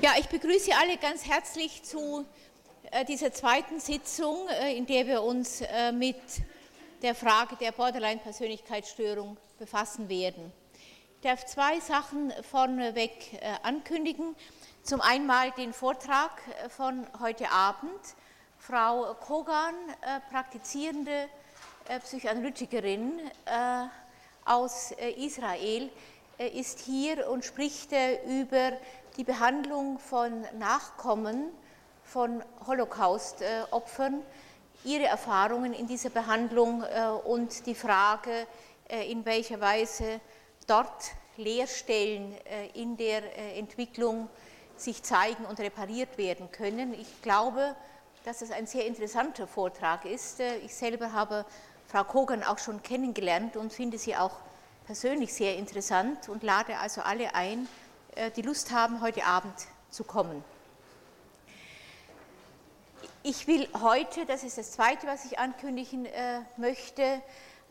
Ja, ich begrüße alle ganz herzlich zu äh, dieser zweiten Sitzung, äh, in der wir uns äh, mit der Frage der Borderline-Persönlichkeitsstörung befassen werden. Ich darf zwei Sachen vorneweg ankündigen. Zum einen den Vortrag von heute Abend. Frau Kogan, praktizierende Psychoanalytikerin aus Israel, ist hier und spricht über die Behandlung von Nachkommen von Holocaust-Opfern, ihre Erfahrungen in dieser Behandlung äh, und die Frage, äh, in welcher Weise dort Leerstellen äh, in der Entwicklung sich zeigen und repariert werden können. Ich glaube, dass es ein sehr interessanter Vortrag ist. Ich selber habe Frau Kogan auch schon kennengelernt und finde sie auch persönlich sehr interessant und lade also alle ein, die Lust haben, heute Abend zu kommen. Ich will heute, das ist das Zweite, was ich ankündigen äh, möchte,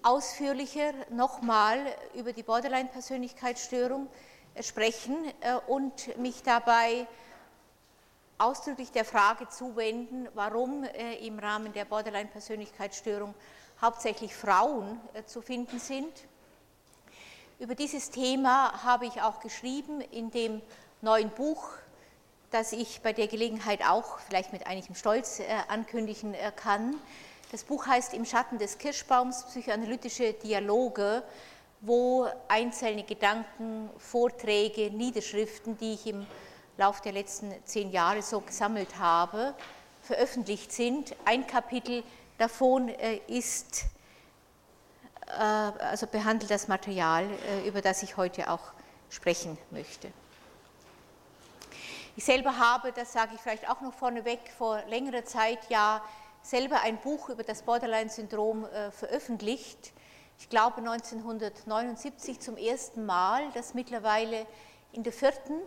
ausführlicher nochmal über die Borderline-Persönlichkeitsstörung äh, sprechen äh, und mich dabei ausdrücklich der Frage zuwenden, warum im Rahmen der Borderline-Persönlichkeitsstörung hauptsächlich Frauen zu finden sind. Über dieses Thema habe ich auch geschrieben in dem neuen Buch das ich bei der Gelegenheit auch vielleicht mit einigem Stolz äh, ankündigen äh, kann. Das Buch heißt Im Schatten des Kirschbaums, psychoanalytische Dialoge, wo einzelne Gedanken, Vorträge, Niederschriften, die ich im Laufe der letzten zehn Jahre so gesammelt habe, veröffentlicht sind. Ein Kapitel davon äh, ist, also behandelt das Material, über das ich heute auch sprechen möchte. Ich selber habe, das sage ich vielleicht auch noch vorneweg, vor längerer Zeit ja selber ein Buch über das Borderline-Syndrom äh, veröffentlicht. Ich glaube 1979 zum ersten Mal, das mittlerweile in der vierten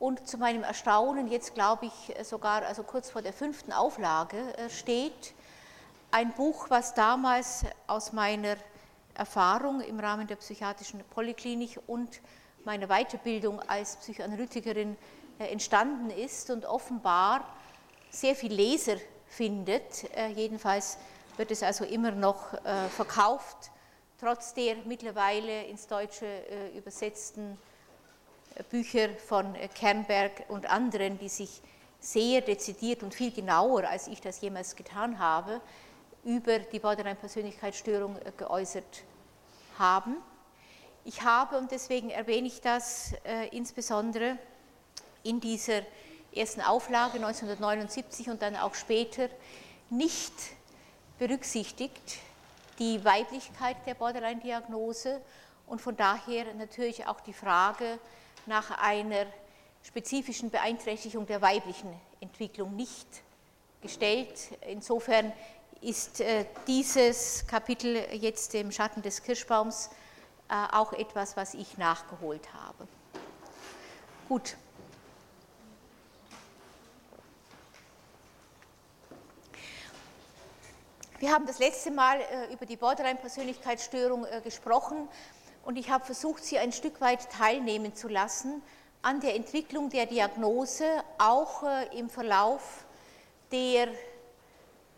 und zu meinem Erstaunen jetzt glaube ich sogar also kurz vor der fünften Auflage äh, steht. Ein Buch, was damals aus meiner Erfahrung im Rahmen der psychiatrischen Polyklinik und meiner Weiterbildung als Psychoanalytikerin äh, entstanden ist und offenbar sehr viel Leser findet. Äh, jedenfalls wird es also immer noch äh, verkauft, trotz der mittlerweile ins Deutsche übersetzten Bücher von Kernberg und anderen, die sich sehr dezidiert und viel genauer, als ich das jemals getan habe, über die Borderline-Persönlichkeitsstörung geäußert haben. Ich habe, und deswegen erwähne ich das äh, insbesondere, in dieser ersten Auflage 1979 und dann auch später nicht berücksichtigt die Weiblichkeit der Borderline-Diagnose und von daher natürlich auch die Frage nach einer spezifischen Beeinträchtigung der weiblichen Entwicklung nicht gestellt. Insofern ist äh, dieses Kapitel jetzt im Schatten des Kirschbaums äh, auch etwas, was ich nachgeholt habe. Gut, Wir haben das letzte Mal äh, über die Borderline-Persönlichkeitsstörung gesprochen und ich habe versucht, Sie ein Stück weit teilnehmen zu lassen an der Entwicklung der Diagnose, auch im Verlauf der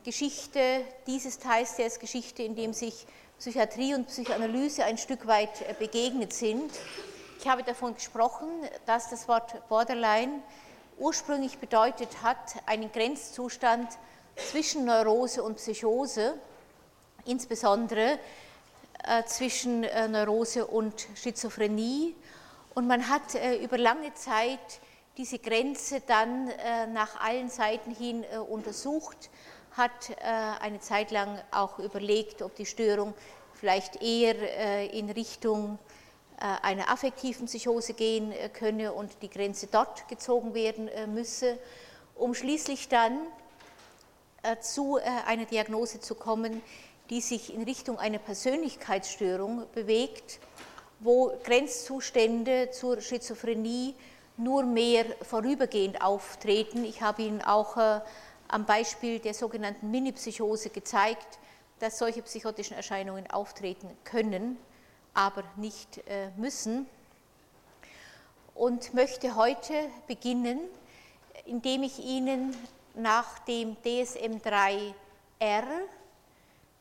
Geschichte dieses Teils der Geschichte, in dem sich Psychiatrie und Psychoanalyse ein Stück weit begegnet sind. Ich habe davon gesprochen, dass das Wort Borderline ursprünglich bedeutet hat, einen Grenzzustand zwischen Neurose und Psychose, insbesondere äh, zwischen äh, Neurose und Schizophrenie. Und man hat äh, über lange Zeit diese Grenze dann äh, nach allen Seiten hin äh, untersucht, hat äh, eine Zeit lang auch überlegt, ob die Störung vielleicht eher in Richtung einer affektiven Psychose gehen könne und die Grenze dort gezogen werden müsse, um schließlich dann äh, zu äh, einer Diagnose zu kommen, die sich in Richtung einer Persönlichkeitsstörung bewegt, wo Grenzzustände zur Schizophrenie nur mehr vorübergehend auftreten. Ich habe Ihnen auch äh, am Beispiel der sogenannten Minipsychose gezeigt, dass solche psychotischen Erscheinungen auftreten können, aber nicht müssen. und möchte heute beginnen, indem ich Ihnen nach dem DSM-3R,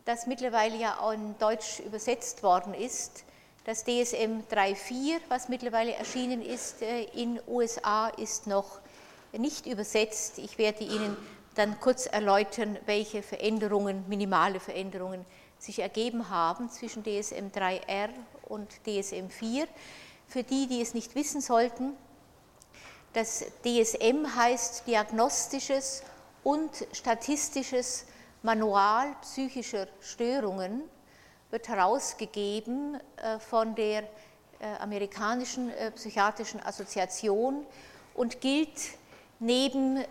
das mittlerweile ja auch in Deutsch übersetzt worden ist, das DSM 3.4, was mittlerweile erschienen ist äh, in USA, ist noch nicht übersetzt. Ich werde Ihnen dann kurz erläutern, welche Veränderungen, minimale Veränderungen sich ergeben haben zwischen DSM 3R und DSM 4. Für die, die es nicht wissen sollten, das DSM heißt Diagnostisches und Statistisches Manual psychischer Störungen, wird herausgegeben äh, von der äh, amerikanischen äh, psychiatrischen Assoziation und gilt neben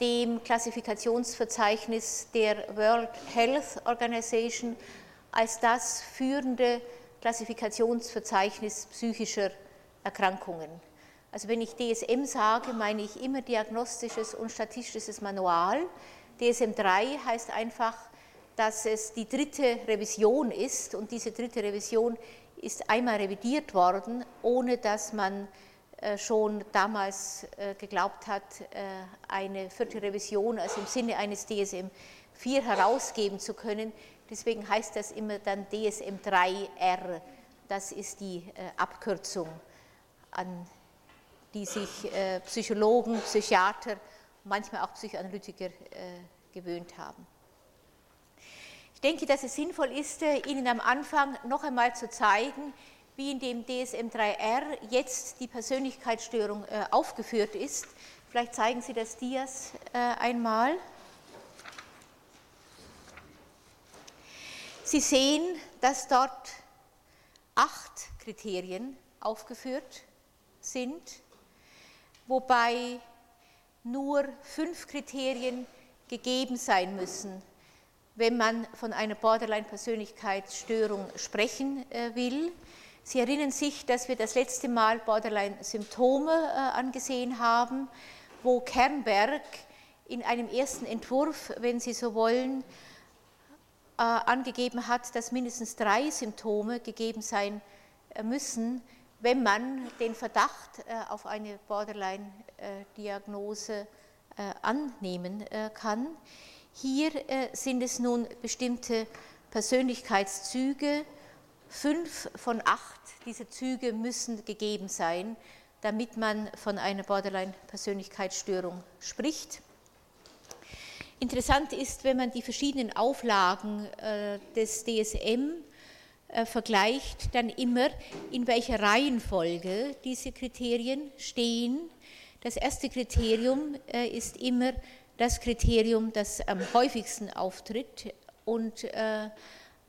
dem Klassifikationsverzeichnis der World Health Organization als das führende Klassifikationsverzeichnis psychischer Erkrankungen. Also wenn ich DSM sage, meine ich immer diagnostisches und statistisches Manual. DSM 3 heißt einfach, dass es die dritte Revision ist und diese dritte Revision ist einmal revidiert worden, ohne dass man äh, schon damals äh, geglaubt hat, äh, eine vierte Revision, also im Sinne eines DSM 4 herausgeben zu können. Deswegen heißt das immer dann DSM 3R. Das ist die Abkürzung, an die sich Psychologen, Psychiater, manchmal auch Psychoanalytiker gewöhnt haben. Ich denke, dass es sinnvoll ist, Ihnen am Anfang noch einmal zu zeigen, wie in dem DSM-3R jetzt die Persönlichkeitsstörung äh, aufgeführt ist. Vielleicht zeigen Sie das Dias äh, einmal. Sie sehen, dass dort acht Kriterien aufgeführt sind, wobei nur fünf Kriterien gegeben sein müssen, wenn man von einer Borderline-Persönlichkeitsstörung sprechen äh, will. Sie erinnern sich, dass wir das letzte Mal Borderline-Symptome äh, angesehen haben, wo Kernberg in einem ersten Entwurf, wenn Sie so wollen, äh, angegeben hat, dass mindestens drei Symptome gegeben sein äh, müssen, wenn man den Verdacht auf eine Borderline-Diagnose annehmen kann. Hier sind es nun bestimmte Persönlichkeitszüge, Fünf von acht dieser Züge müssen gegeben sein, damit man von einer Borderline-Persönlichkeitsstörung spricht. Interessant ist, wenn man die verschiedenen Auflagen äh, des DSM äh, vergleicht, dann immer, in welcher Reihenfolge diese Kriterien stehen. Das erste Kriterium äh, ist immer das Kriterium, das am häufigsten auftritt und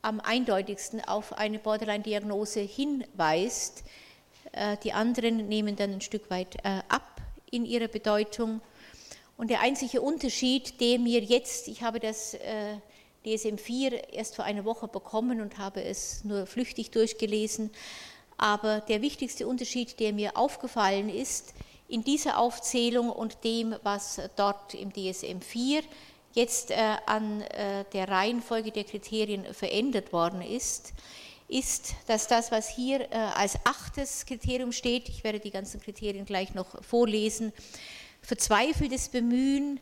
am eindeutigsten auf eine Borderline-Diagnose hinweist. Äh, die anderen nehmen dann ein Stück weit äh, ab in ihrer Bedeutung. Und der einzige Unterschied, der mir jetzt, ich habe das äh, DSM-4 erst vor einer Woche bekommen und habe es nur flüchtig durchgelesen, aber der wichtigste Unterschied, der mir aufgefallen ist, in dieser Aufzählung und dem, was dort im DSM-4 jetzt äh, an äh, der Reihenfolge der Kriterien verändert worden ist, ist, dass das, was hier äh, als achtes Kriterium steht, ich werde die ganzen Kriterien gleich noch vorlesen, verzweifeltes Bemühen,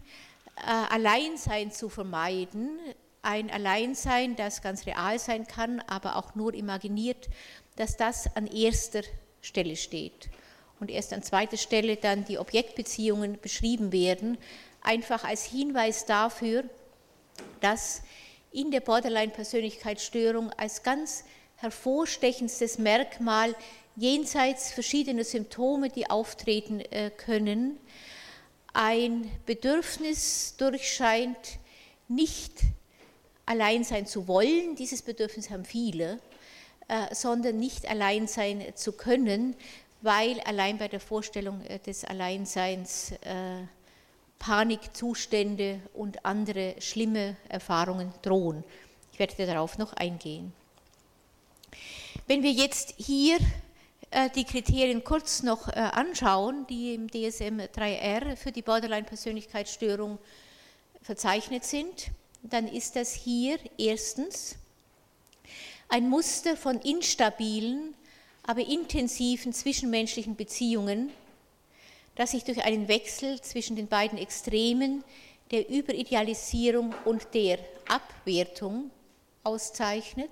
Alleinsein zu vermeiden, ein Alleinsein, das ganz real sein kann, aber auch nur imaginiert, dass das an erster Stelle steht. Und erst an zweiter Stelle dann die Objektbeziehungen beschrieben werden, einfach als Hinweis dafür, dass in der Borderline-Persönlichkeitsstörung als ganz hervorstechendstes Merkmal jenseits verschiedener Symptome, die auftreten äh, können, ein Bedürfnis durchscheint, nicht allein sein zu wollen, dieses Bedürfnis haben viele, äh, sondern nicht allein sein zu können, weil allein bei der Vorstellung äh, des Alleinseins Panikzustände und andere schlimme Erfahrungen drohen. Ich werde darauf noch eingehen. Wenn wir jetzt hier äh, die Kriterien kurz noch äh, anschauen, die im DSM 3R für die Borderline-Persönlichkeitsstörung verzeichnet sind, dann ist das hier erstens ein Muster von instabilen, aber intensiven zwischenmenschlichen Beziehungen das sich durch einen Wechsel zwischen den beiden Extremen der Überidealisierung und der Abwertung auszeichnet.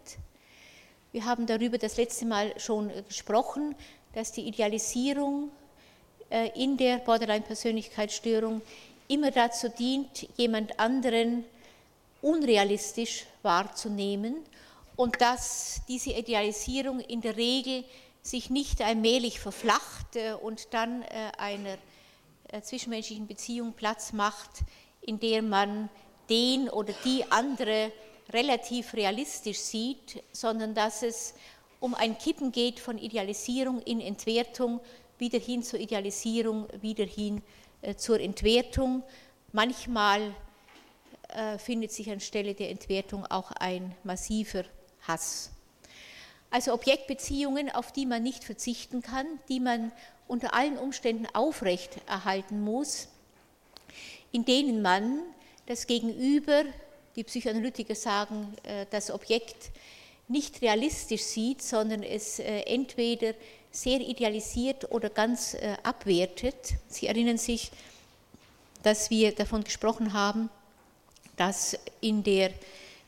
Wir haben darüber das letzte Mal schon gesprochen, dass die Idealisierung äh, in der Borderline-Persönlichkeitsstörung immer dazu dient, jemand anderen unrealistisch wahrzunehmen und dass diese Idealisierung in der Regel sich nicht allmählich verflacht äh, und dann äh, einer zwischenmenschlichen Beziehung Platz macht, in der man den oder die andere relativ realistisch sieht, sondern dass es um ein Kippen geht von Idealisierung in Entwertung, wieder hin zur Idealisierung, wieder hin äh, zur Entwertung. Manchmal äh, findet sich anstelle der Entwertung auch ein massiver Hass. Also Objektbeziehungen, auf die man nicht verzichten kann, die man unter allen Umständen aufrechterhalten muss, in denen man das Gegenüber, die Psychoanalytiker sagen, äh, das Objekt nicht realistisch sieht, sondern es äh, entweder sehr idealisiert oder ganz äh, abwertet. Sie erinnern sich, dass wir davon gesprochen haben, dass in der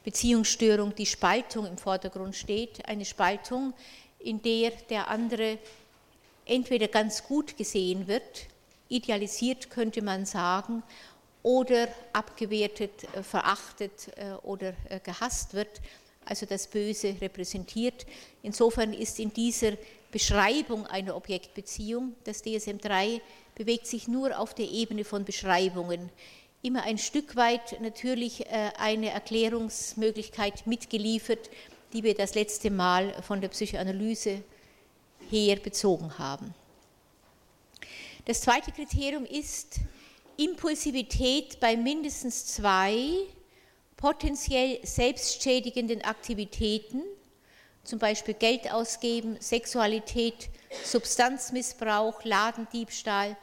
Beziehungsstörung die Spaltung im Vordergrund steht, eine Spaltung, in der der andere entweder ganz gut gesehen wird, idealisiert könnte man sagen, oder abgewertet, äh, verachtet oder gehasst wird also das Böse repräsentiert. Insofern ist in dieser Beschreibung einer Objektbeziehung, das DSM-3 bewegt sich nur auf der Ebene von Beschreibungen, immer ein Stück weit natürlich äh, eine Erklärungsmöglichkeit mitgeliefert, die wir das letzte Mal von der Psychoanalyse her bezogen haben. Das zweite Kriterium ist Impulsivität bei mindestens zwei potenziell selbstschädigenden Aktivitäten, zum Beispiel Geld ausgeben, Sexualität, Substanzmissbrauch, Ladendiebstahl,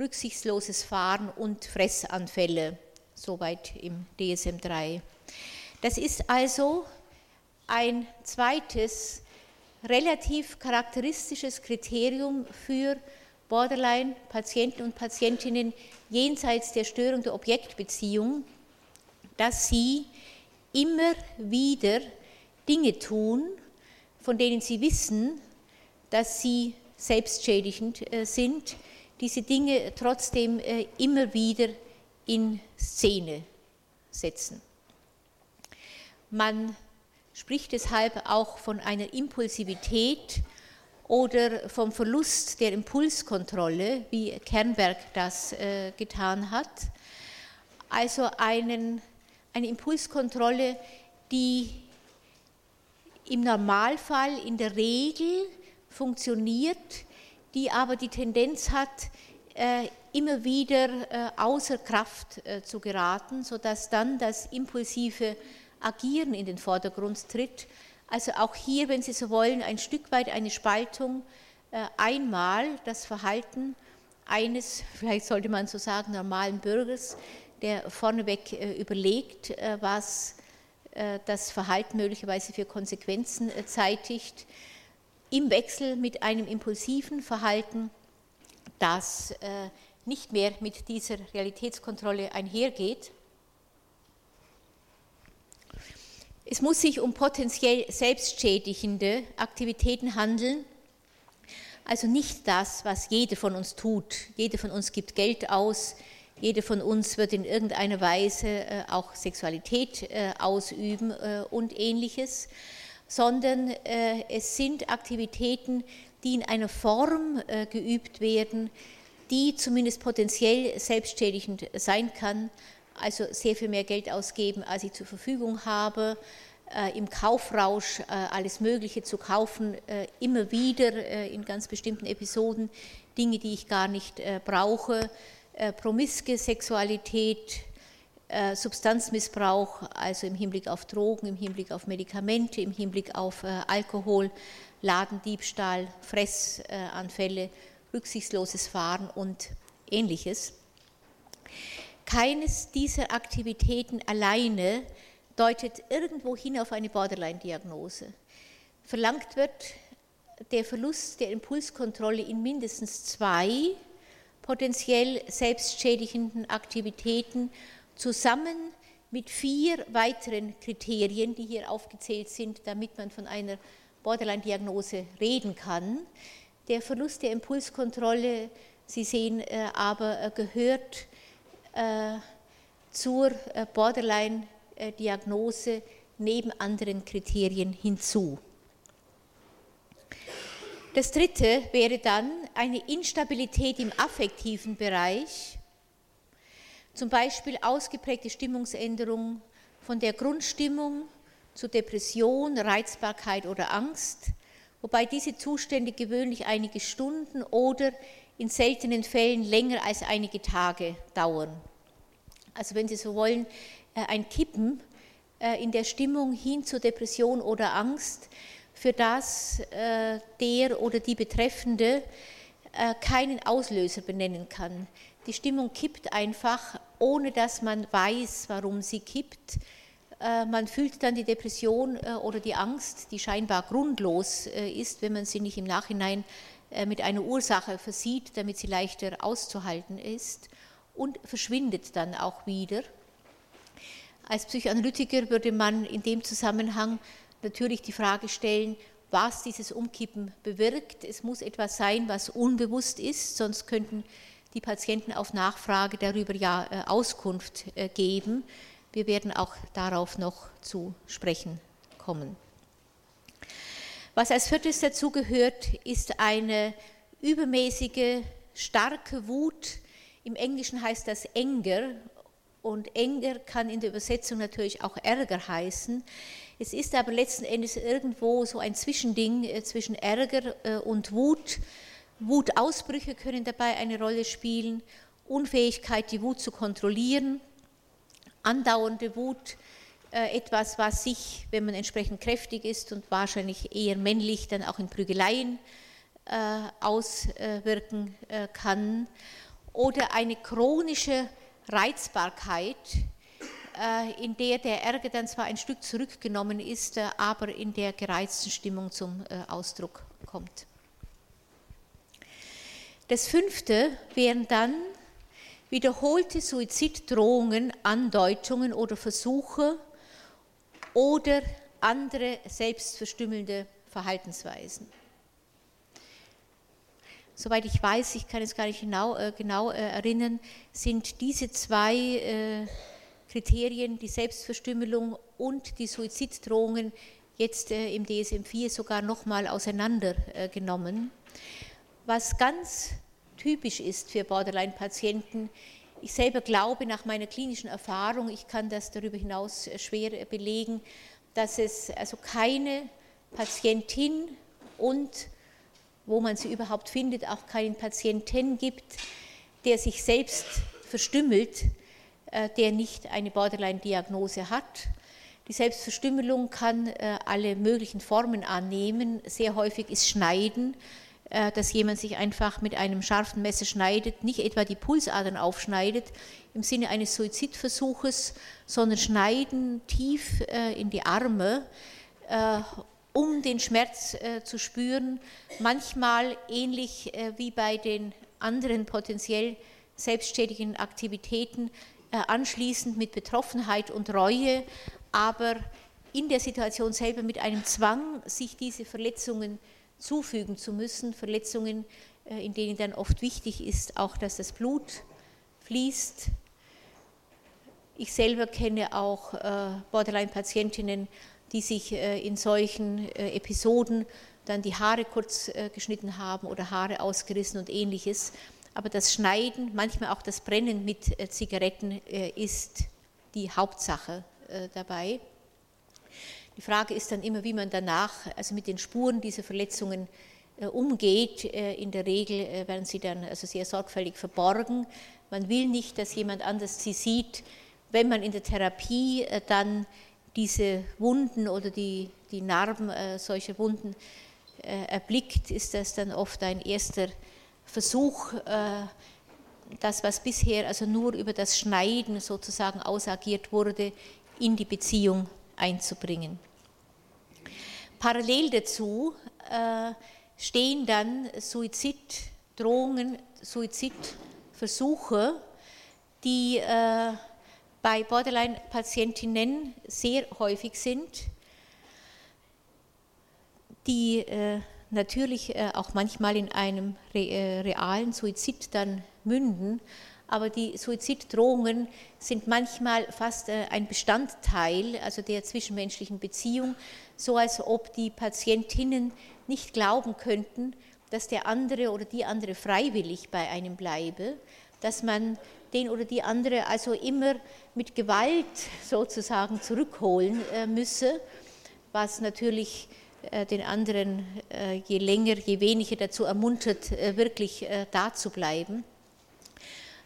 rücksichtsloses Fahren und Fressanfälle, soweit im DSM 3. Das ist also ein zweites relativ charakteristisches Kriterium für Borderline-Patienten und Patientinnen jenseits der Störung der Objektbeziehung, dass sie immer wieder Dinge tun, von denen sie wissen, dass sie selbstschädigend äh, sind, diese Dinge trotzdem äh, immer wieder in Szene setzen. Man spricht deshalb auch von einer Impulsivität oder vom Verlust der Impulskontrolle, wie Kernberg das äh, getan hat, also einen eine Impulskontrolle, die im Normalfall in der Regel funktioniert, die aber die Tendenz hat, äh, immer wieder äh, außer Kraft äh, zu geraten, sodass dann das impulsive Agieren in den Vordergrund tritt. Also auch hier, wenn Sie so wollen, ein Stück weit eine Spaltung. Einmal das Verhalten eines, vielleicht sollte man so sagen, normalen Bürgers der vorneweg überlegt, was das Verhalten möglicherweise für Konsequenzen zeitigt, im Wechsel mit einem impulsiven Verhalten, das nicht mehr mit dieser Realitätskontrolle einhergeht. Es muss sich um potenziell selbstschädigende Aktivitäten handeln, also nicht das, was jeder von uns tut. Jeder von uns gibt Geld aus, jede von uns wird in irgendeiner Weise äh, auch Sexualität äh, ausüben äh, und ähnliches, sondern es sind Aktivitäten, die in einer Form geübt werden, die zumindest potenziell selbstschädigend sein kann, also sehr viel mehr Geld ausgeben, als ich zur Verfügung habe, im Kaufrausch alles Mögliche zu kaufen, immer wieder in ganz bestimmten Episoden Dinge, die ich gar nicht brauche, äh, promiske Sexualität, äh, Substanzmissbrauch, also im Hinblick auf Drogen, im Hinblick auf Medikamente, im Hinblick auf äh, Alkohol, Ladendiebstahl, Fressanfälle, rücksichtsloses Fahren und ähnliches. Keines dieser Aktivitäten alleine deutet irgendwo hin auf eine Borderline-Diagnose. Verlangt wird der Verlust der Impulskontrolle in mindestens zwei potenziell selbstschädigenden Aktivitäten zusammen mit vier weiteren Kriterien, die hier aufgezählt sind, damit man von einer Borderline-Diagnose reden kann. Der Verlust der Impulskontrolle, Sie sehen äh, aber, äh, gehört äh, zur Borderline-Diagnose neben anderen Kriterien hinzu. Das dritte wäre dann eine Instabilität im affektiven Bereich, zum Beispiel ausgeprägte Stimmungsänderung von der Grundstimmung zu Depression, Reizbarkeit oder Angst, wobei diese Zustände gewöhnlich einige Stunden oder in seltenen Fällen länger als einige Tage dauern. Also wenn Sie so wollen, äh, ein Kippen äh, in der Stimmung hin zur Depression oder Angst, für das äh, der oder die Betreffende keinen Auslöser benennen kann. Die Stimmung kippt einfach, ohne dass man weiß, warum sie kippt. Man fühlt dann die Depression oder die Angst, die scheinbar grundlos ist, wenn man sie nicht im Nachhinein mit einer Ursache versieht, damit sie leichter auszuhalten ist und verschwindet dann auch wieder. Als Psychoanalytiker würde man in dem Zusammenhang natürlich die Frage stellen, was dieses Umkippen bewirkt. Es muss etwas sein, was unbewusst ist, sonst könnten die Patienten auf Nachfrage darüber ja äh, Auskunft äh, geben. Wir werden auch darauf noch zu sprechen kommen. Was als viertes dazu gehört, ist eine übermäßige, starke Wut. Im Englischen heißt das Anger und Anger kann in der Übersetzung natürlich auch Ärger heißen. Es ist aber letzten Endes irgendwo so ein Zwischending äh, zwischen Ärger und Wut. Wutausbrüche können dabei eine Rolle spielen, Unfähigkeit, die Wut zu kontrollieren, andauernde Wut, äh, etwas, was sich, wenn man entsprechend kräftig ist und wahrscheinlich eher männlich, dann auch in Prügeleien auswirken kann. Oder eine chronische Reizbarkeit, äh, in der der Ärger dann zwar ein Stück zurückgenommen ist, äh, aber in der gereizten Stimmung zum äh, Ausdruck kommt. Das fünfte wären dann wiederholte Suiziddrohungen, Andeutungen oder Versuche oder andere selbstverstümmelnde Verhaltensweisen. Soweit ich weiß, ich kann es gar nicht genau, äh, genau äh, erinnern, sind diese zwei äh, Kriterien, die Selbstverstümmelung und die Suiziddrohungen, jetzt im DSM-4 sogar nochmal auseinandergenommen. Was ganz typisch ist für Borderline-Patienten, ich selber glaube nach meiner klinischen Erfahrung, ich kann das darüber hinaus schwer belegen, dass es also keine Patientin und wo man sie überhaupt findet, auch keinen Patienten gibt, der sich selbst verstümmelt, äh, der nicht eine Borderline-Diagnose hat. Die Selbstverstümmelung kann äh, alle möglichen Formen annehmen. Sehr häufig ist Schneiden, dass jemand sich einfach mit einem scharfen Messer schneidet, nicht etwa die Pulsadern aufschneidet im Sinne eines Suizidversuches, sondern Schneiden tief in die Arme um den Schmerz äh, zu spüren, manchmal ähnlich äh, wie bei den anderen potenziell selbstständigen Aktivitäten, äh, anschließend mit Betroffenheit und Reue, aber in der Situation selber mit einem Zwang, sich diese Verletzungen zufügen zu müssen, Verletzungen, äh, in denen dann oft wichtig ist, auch dass das Blut fließt. Ich selber kenne auch äh, Borderline-Patientinnen, die sich äh, in solchen Episoden dann die Haare kurz geschnitten haben oder Haare ausgerissen und ähnliches. Aber das Schneiden, manchmal auch das Brennen mit Zigaretten ist die Hauptsache dabei. Die Frage ist dann immer, wie man danach, also mit den Spuren dieser Verletzungen umgeht. In der Regel werden sie dann also sehr sorgfältig verborgen. Man will nicht, dass jemand anders sie sieht. Wenn man in der Therapie dann diese Wunden oder die, die Narben äh, solcher Wunden äh, erblickt, ist das dann oft ein erster Versuch, äh, das, was bisher also nur über das Schneiden sozusagen ausagiert wurde, in die Beziehung einzubringen. Parallel dazu äh, stehen dann Suiziddrohungen, Suizid Versuche, die äh, bei Borderline-Patientinnen sehr häufig sind, die äh, natürlich äh, auch manchmal in einem äh, realen Suizid dann münden, aber die Suiziddrohungen sind manchmal fast äh, ein Bestandteil also der zwischenmenschlichen Beziehung, so als ob die Patientinnen nicht glauben könnten, dass der andere oder die andere freiwillig bei einem bleibe, dass man den oder die andere also immer mit Gewalt sozusagen zurückholen müsse, was natürlich äh, den anderen äh, je länger, je weniger dazu ermuntert, äh, wirklich da zu bleiben.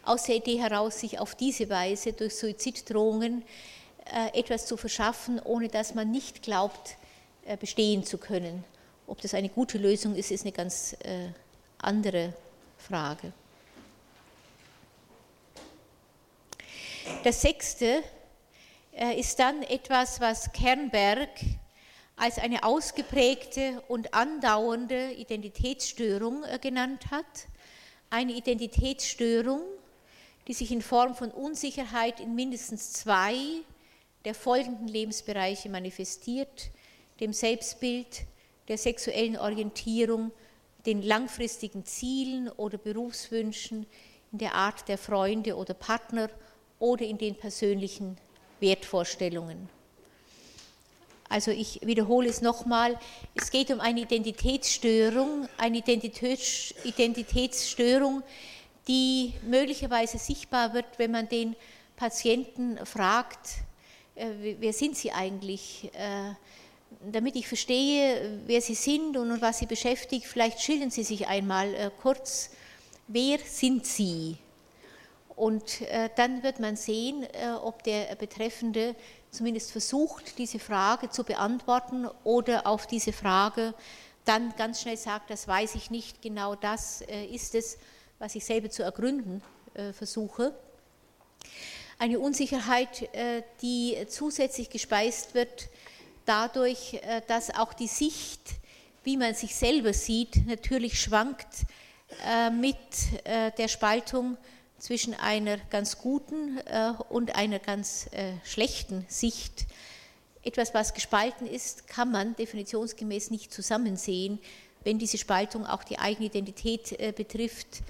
Aus der Idee heraus, sich auf diese Weise durch Suiziddrohungen etwas zu verschaffen, ohne dass man nicht glaubt, bestehen zu können. Ob das eine gute Lösung ist, ist eine ganz andere Frage. Das sechste ist dann etwas, was Kernberg als eine ausgeprägte und andauernde Identitätsstörung äh, genannt hat. Eine Identitätsstörung, die sich in Form von Unsicherheit in mindestens zwei der folgenden Lebensbereiche manifestiert, dem Selbstbild, der sexuellen Orientierung, den langfristigen Zielen oder Berufswünschen, in der Art der Freunde oder Partner oder in den persönlichen Wertvorstellungen. Also ich wiederhole es nochmal, es geht um eine Identitätsstörung, eine Identitätsstörung, die möglicherweise sichtbar wird, wenn man den Patienten fragt, äh, wer sind Sie eigentlich? Äh, damit ich verstehe, wer Sie sind und was Sie beschäftigt, vielleicht schildern Sie sich einmal äh, kurz, wer sind Sie? Und dann wird man sehen, ob der Betreffende zumindest versucht, diese Frage zu beantworten oder auf diese Frage dann ganz schnell sagt, das weiß ich nicht, genau das ist es, was ich selber zu ergründen äh, versuche. Eine Unsicherheit, äh, die zusätzlich gespeist wird dadurch, dass auch die Sicht, wie man sich selber sieht, natürlich schwankt mit der Spaltung zwischen einer ganz guten äh, und einer ganz äh, schlechten Sicht. Etwas, was gespalten ist, kann man definitionsgemäß nicht zusammensehen. Wenn diese Spaltung auch die eigene Identität äh, betrifft,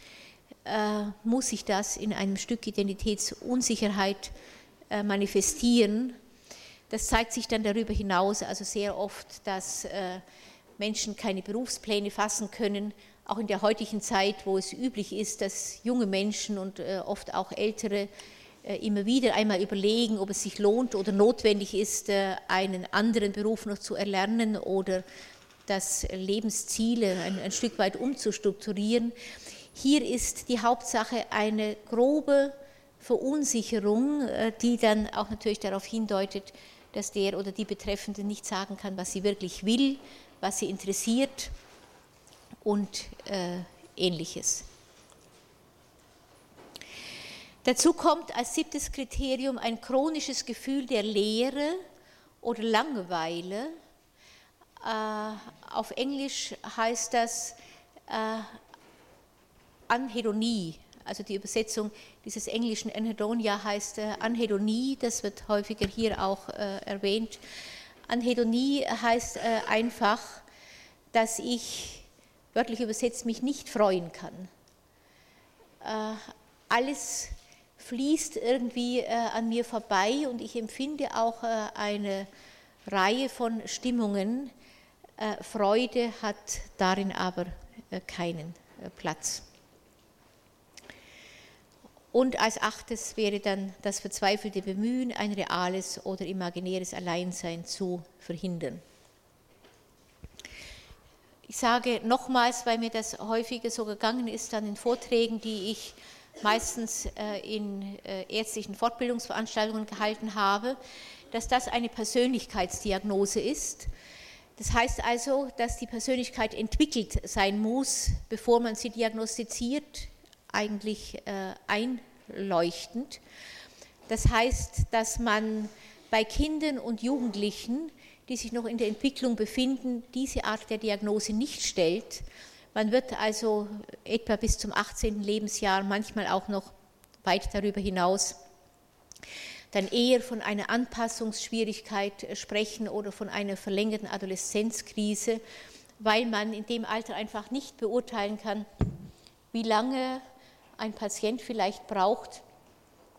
muss sich das in einem Stück Identitätsunsicherheit manifestieren. Das zeigt sich dann darüber hinaus also sehr oft, dass Menschen keine Berufspläne fassen können, auch in der heutigen Zeit, wo es üblich ist, dass junge Menschen und äh, oft auch ältere äh, immer wieder einmal überlegen, ob es sich lohnt oder notwendig ist, äh, einen anderen Beruf noch zu erlernen oder das Lebensziele ein, ein Stück weit umzustrukturieren. Hier ist die Hauptsache eine grobe Verunsicherung, die dann auch natürlich darauf hindeutet, dass der oder die Betreffende nicht sagen kann, was sie wirklich will, was sie interessiert und äh, ähnliches. Dazu kommt als siebtes Kriterium ein chronisches Gefühl der Leere oder Langeweile. Äh, auf Englisch heißt das äh, Anhedonie, also die Übersetzung dieses englischen Anhedonia heißt äh, Anhedonie, das wird häufiger hier auch äh, erwähnt. Anhedonie heißt einfach, dass ich wörtlich übersetzt, mich nicht freuen kann. Alles fließt irgendwie an mir vorbei und ich empfinde auch eine Reihe von Stimmungen. Freude hat darin aber keinen Platz. Und als achtes wäre dann das verzweifelte Bemühen, ein reales oder imaginäres Alleinsein zu verhindern. Ich sage nochmals, weil mir das häufiger so gegangen ist dann in Vorträgen, die ich meistens äh, in äh, ärztlichen Fortbildungsveranstaltungen gehalten habe, dass das eine Persönlichkeitsdiagnose ist. Das heißt also, dass die Persönlichkeit entwickelt sein muss, bevor man sie diagnostiziert, eigentlich äh, einleuchtend. Das heißt, dass man bei Kindern und Jugendlichen die sich noch in der Entwicklung befinden, diese Art der Diagnose nicht stellt, Man wird also etwa bis zum 18. Lebensjahr, manchmal auch noch weit darüber hinaus, dann eher von einer Anpassungsschwierigkeit sprechen oder von einer verlängerten Adoleszenzkrise, weil man in dem Alter einfach nicht beurteilen kann, wie lange ein Patient vielleicht braucht,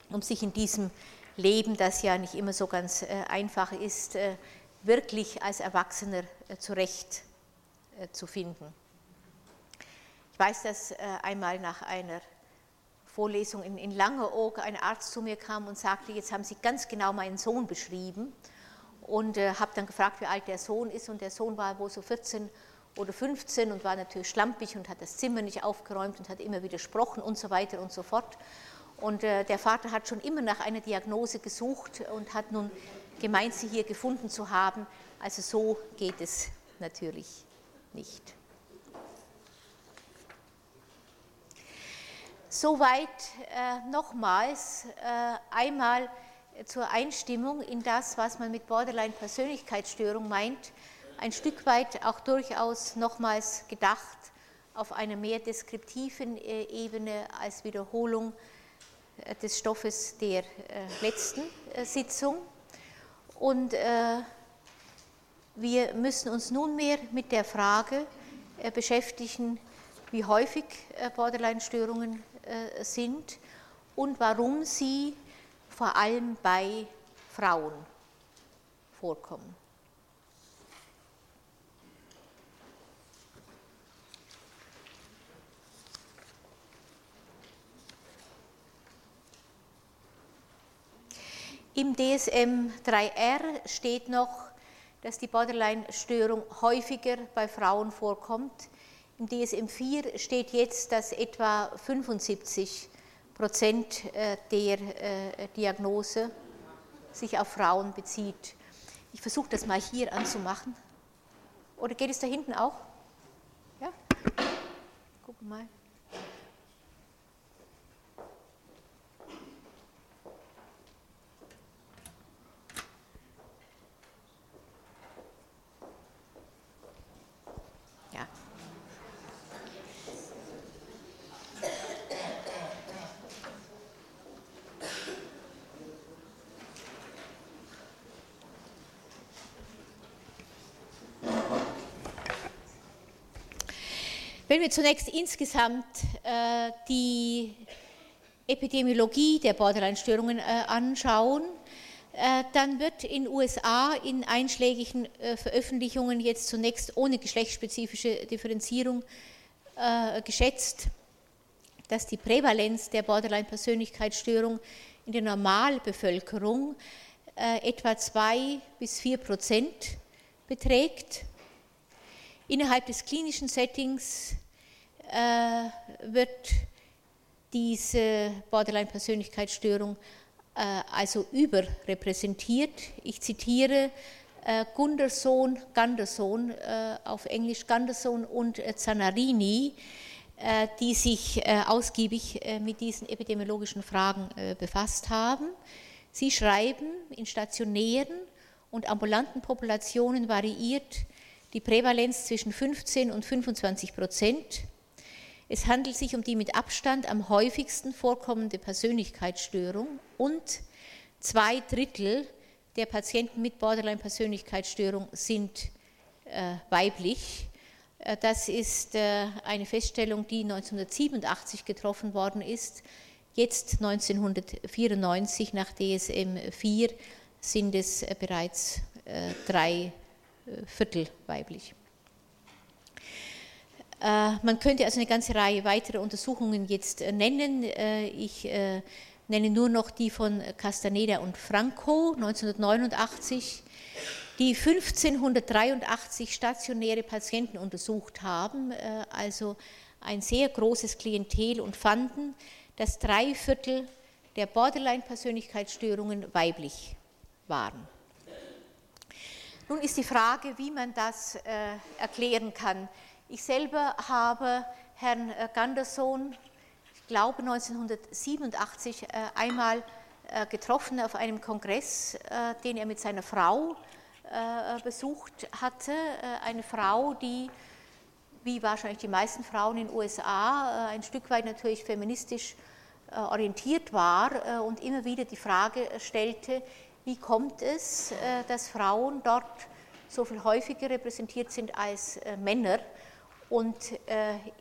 um sich in diesem Leben, das ja nicht immer so ganz äh, einfach ist, äh, wirklich als Erwachsener äh, zurechtzufinden. Ich weiß, dass einmal nach einer Vorlesung in, in Langeoog ein Arzt zu mir kam und sagte, jetzt haben Sie ganz genau meinen Sohn beschrieben und äh, habe dann gefragt, wie alt der Sohn ist und der Sohn war wohl so 14 oder 15 und war natürlich schlampig und hat das Zimmer nicht aufgeräumt und hat immer widersprochen und so weiter und so fort. Und äh, der Vater hat schon immer nach einer Diagnose gesucht und hat nun gemeint, sie hier gefunden zu haben. Also so geht es natürlich nicht. Soweit äh, nochmals äh, einmal zur Einstimmung in das, was man mit Borderline-Persönlichkeitsstörung meint, ein Stück weit auch durchaus nochmals gedacht auf einer mehr deskriptiven äh, Ebene als Wiederholung äh, des Stoffes der äh, letzten äh, Sitzung. Und wir müssen uns nunmehr mit der Frage beschäftigen, wie häufig Borderline-Störungen sind und warum sie vor allem bei Frauen vorkommen. Im DSM 3R steht noch, dass die Borderline-Störung häufiger bei Frauen vorkommt. Im DSM 4 steht jetzt, dass etwa 75 Prozent äh, der äh, Diagnose sich auf Frauen bezieht. Ich versuche das mal hier anzumachen. Oder geht es da hinten auch? Ja? Gucken mal. Wenn wir zunächst insgesamt äh, die Epidemiologie der Borderline-Störungen äh, anschauen, äh, dann wird in USA in einschlägigen äh, Veröffentlichungen jetzt zunächst ohne geschlechtsspezifische Differenzierung äh, geschätzt, dass die Prävalenz der Borderline-Persönlichkeitsstörung in der Normalbevölkerung äh, etwa zwei bis vier Prozent beträgt. Innerhalb des klinischen Settings äh, wird diese Borderline-Persönlichkeitsstörung äh, also überrepräsentiert. Ich zitiere äh, Gunderson, Gunderson äh, auf Englisch Gunderson und äh, Zanarini, äh, die sich ausgiebig mit diesen epidemiologischen Fragen befasst haben. Sie schreiben, in stationären und ambulanten Populationen variiert die Prävalenz zwischen 15 und 25 Prozent. Es handelt sich um die mit Abstand am häufigsten vorkommende Persönlichkeitsstörung und zwei Drittel der Patienten mit Borderline-Persönlichkeitsstörung sind äh, weiblich. Äh, das ist äh, eine Feststellung, die 1987 getroffen worden ist. Jetzt 1994 nach DSM 4 sind es äh, bereits drei Viertel weiblich. Äh, man könnte also eine ganze Reihe weiterer Untersuchungen jetzt äh, nennen. Äh, ich nenne nur noch die von Castaneda und Franco 1989, die 1583 stationäre Patienten untersucht haben, also ein sehr großes Klientel und fanden, dass drei Viertel der Borderline-Persönlichkeitsstörungen weiblich waren. Nun ist die Frage, wie man das erklären kann. Ich selber habe Herrn äh, Gandersohn, ich glaube 1987, äh, einmal äh, getroffen auf einem Kongress, den er mit seiner Frau besucht hatte. eine Frau, die wie wahrscheinlich die meisten Frauen in den USA, ein Stück weit natürlich feministisch orientiert war und immer wieder die Frage stellte, wie kommt es, dass Frauen dort so viel häufiger repräsentiert sind als Männer und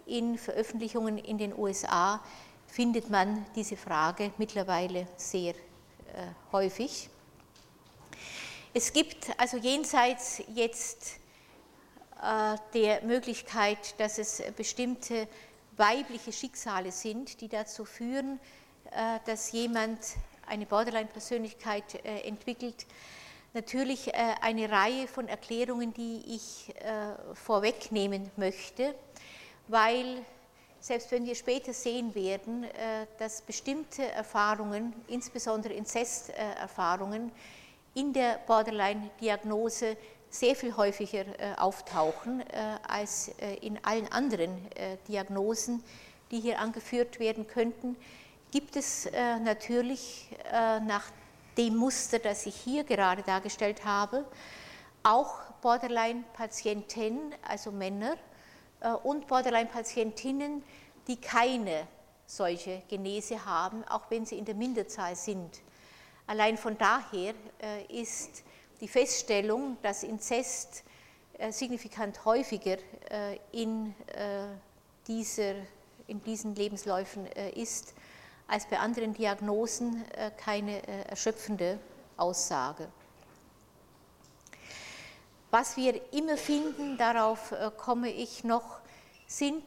in Veröffentlichungen in den USA findet man diese Frage mittlerweile sehr häufig. Es gibt also jenseits jetzt äh, der Möglichkeit, dass es bestimmte weibliche Schicksale sind, die dazu führen, äh, dass jemand eine Borderline-Persönlichkeit äh, entwickelt, natürlich eine Reihe von Erklärungen, die ich vorwegnehmen möchte, weil selbst wenn wir später sehen werden, dass bestimmte Erfahrungen, insbesondere Inzesterfahrungen, in der Borderline-Diagnose sehr viel häufiger äh, auftauchen äh, als äh, in allen anderen Diagnosen, die hier angeführt werden könnten, gibt es natürlich nach dem Muster, das ich hier gerade dargestellt habe, auch Borderline-Patienten, also Männer, und Borderline-Patientinnen, die keine solche Genese haben, auch wenn sie in der Minderzahl sind. Allein von daher ist die Feststellung, dass Inzest äh, signifikant häufiger äh, in, äh, dieser, in diesen Lebensläufen ist als bei anderen Diagnosen keine erschöpfende Aussage. Was wir immer finden, darauf komme ich noch, sind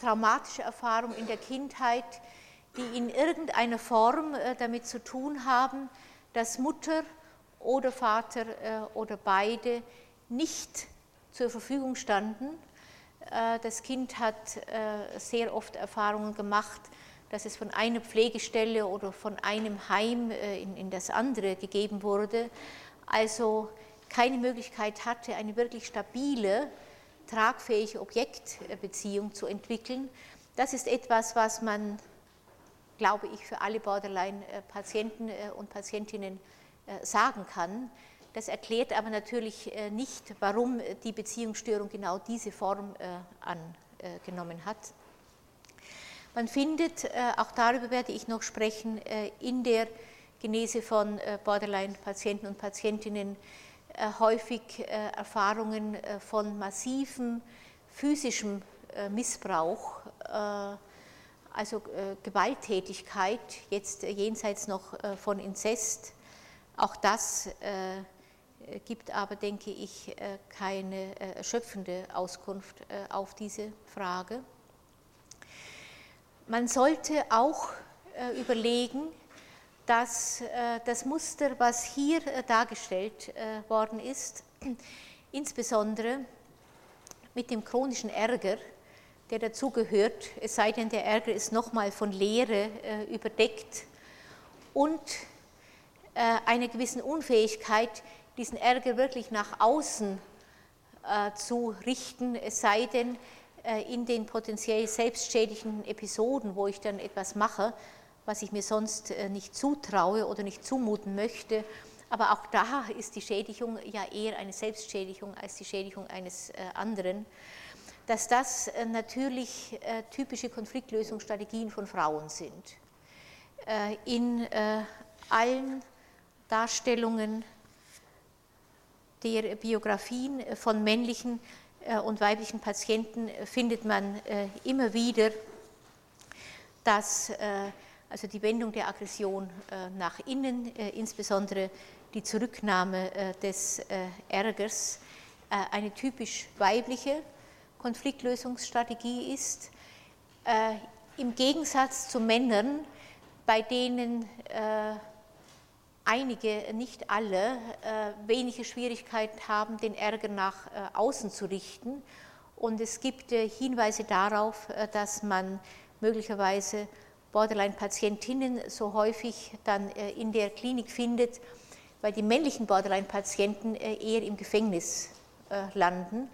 traumatische Erfahrungen in der Kindheit, die in irgendeiner Form damit zu tun haben, dass Mutter oder Vater äh, oder beide nicht zur Verfügung standen. Äh, das Kind hat äh, sehr oft Erfahrungen gemacht, dass es von einer Pflegestelle oder von einem Heim in, das andere gegeben wurde, also keine Möglichkeit hatte, eine wirklich stabile, tragfähige Objektbeziehung zu entwickeln. Das ist etwas, was man, glaube ich, für alle Borderline-Patienten und Patientinnen äh, sagen kann. Das erklärt aber natürlich äh, nicht, warum die Beziehungsstörung genau diese Form äh, angenommen hat. Man findet, auch darüber werde ich noch sprechen, in der Genese von Borderline-Patienten und Patientinnen häufig Erfahrungen von massivem physischem Missbrauch, also Gewalttätigkeit, jetzt jenseits noch von Inzest, auch das äh, gibt aber, denke ich, äh, keine äh, erschöpfende Auskunft auf diese Frage. Man sollte auch überlegen, dass das Muster, was hier dargestellt worden ist, insbesondere mit dem chronischen Ärger, der dazugehört, es sei denn, der Ärger ist nochmal von Leere überdeckt und äh, einer gewissen Unfähigkeit, diesen Ärger wirklich nach außen äh, zu richten, es sei denn, äh, in den potenziell selbstschädigenden Episoden, wo ich dann etwas mache, was ich mir sonst nicht zutraue oder nicht zumuten möchte. Aber auch da ist die Schädigung ja eher eine Selbstschädigung als die Schädigung eines anderen. Dass das natürlich typische Konfliktlösungsstrategien von Frauen sind. In allen Darstellungen der Biografien von männlichen äh, und weiblichen Patienten äh, findet man äh, immer wieder, dass also die Wendung der Aggression nach innen, insbesondere die Zurücknahme des Ärgers, eine typisch weibliche Konfliktlösungsstrategie ist. Im Gegensatz zu Männern, bei denen einige, nicht alle, äh, wenige Schwierigkeiten haben, den Ärger nach äh, außen zu richten. Und es gibt äh, Hinweise darauf, dass man möglicherweise Borderline-Patientinnen so häufig dann in der Klinik findet, weil die männlichen Borderline-Patienten eher im Gefängnis landen,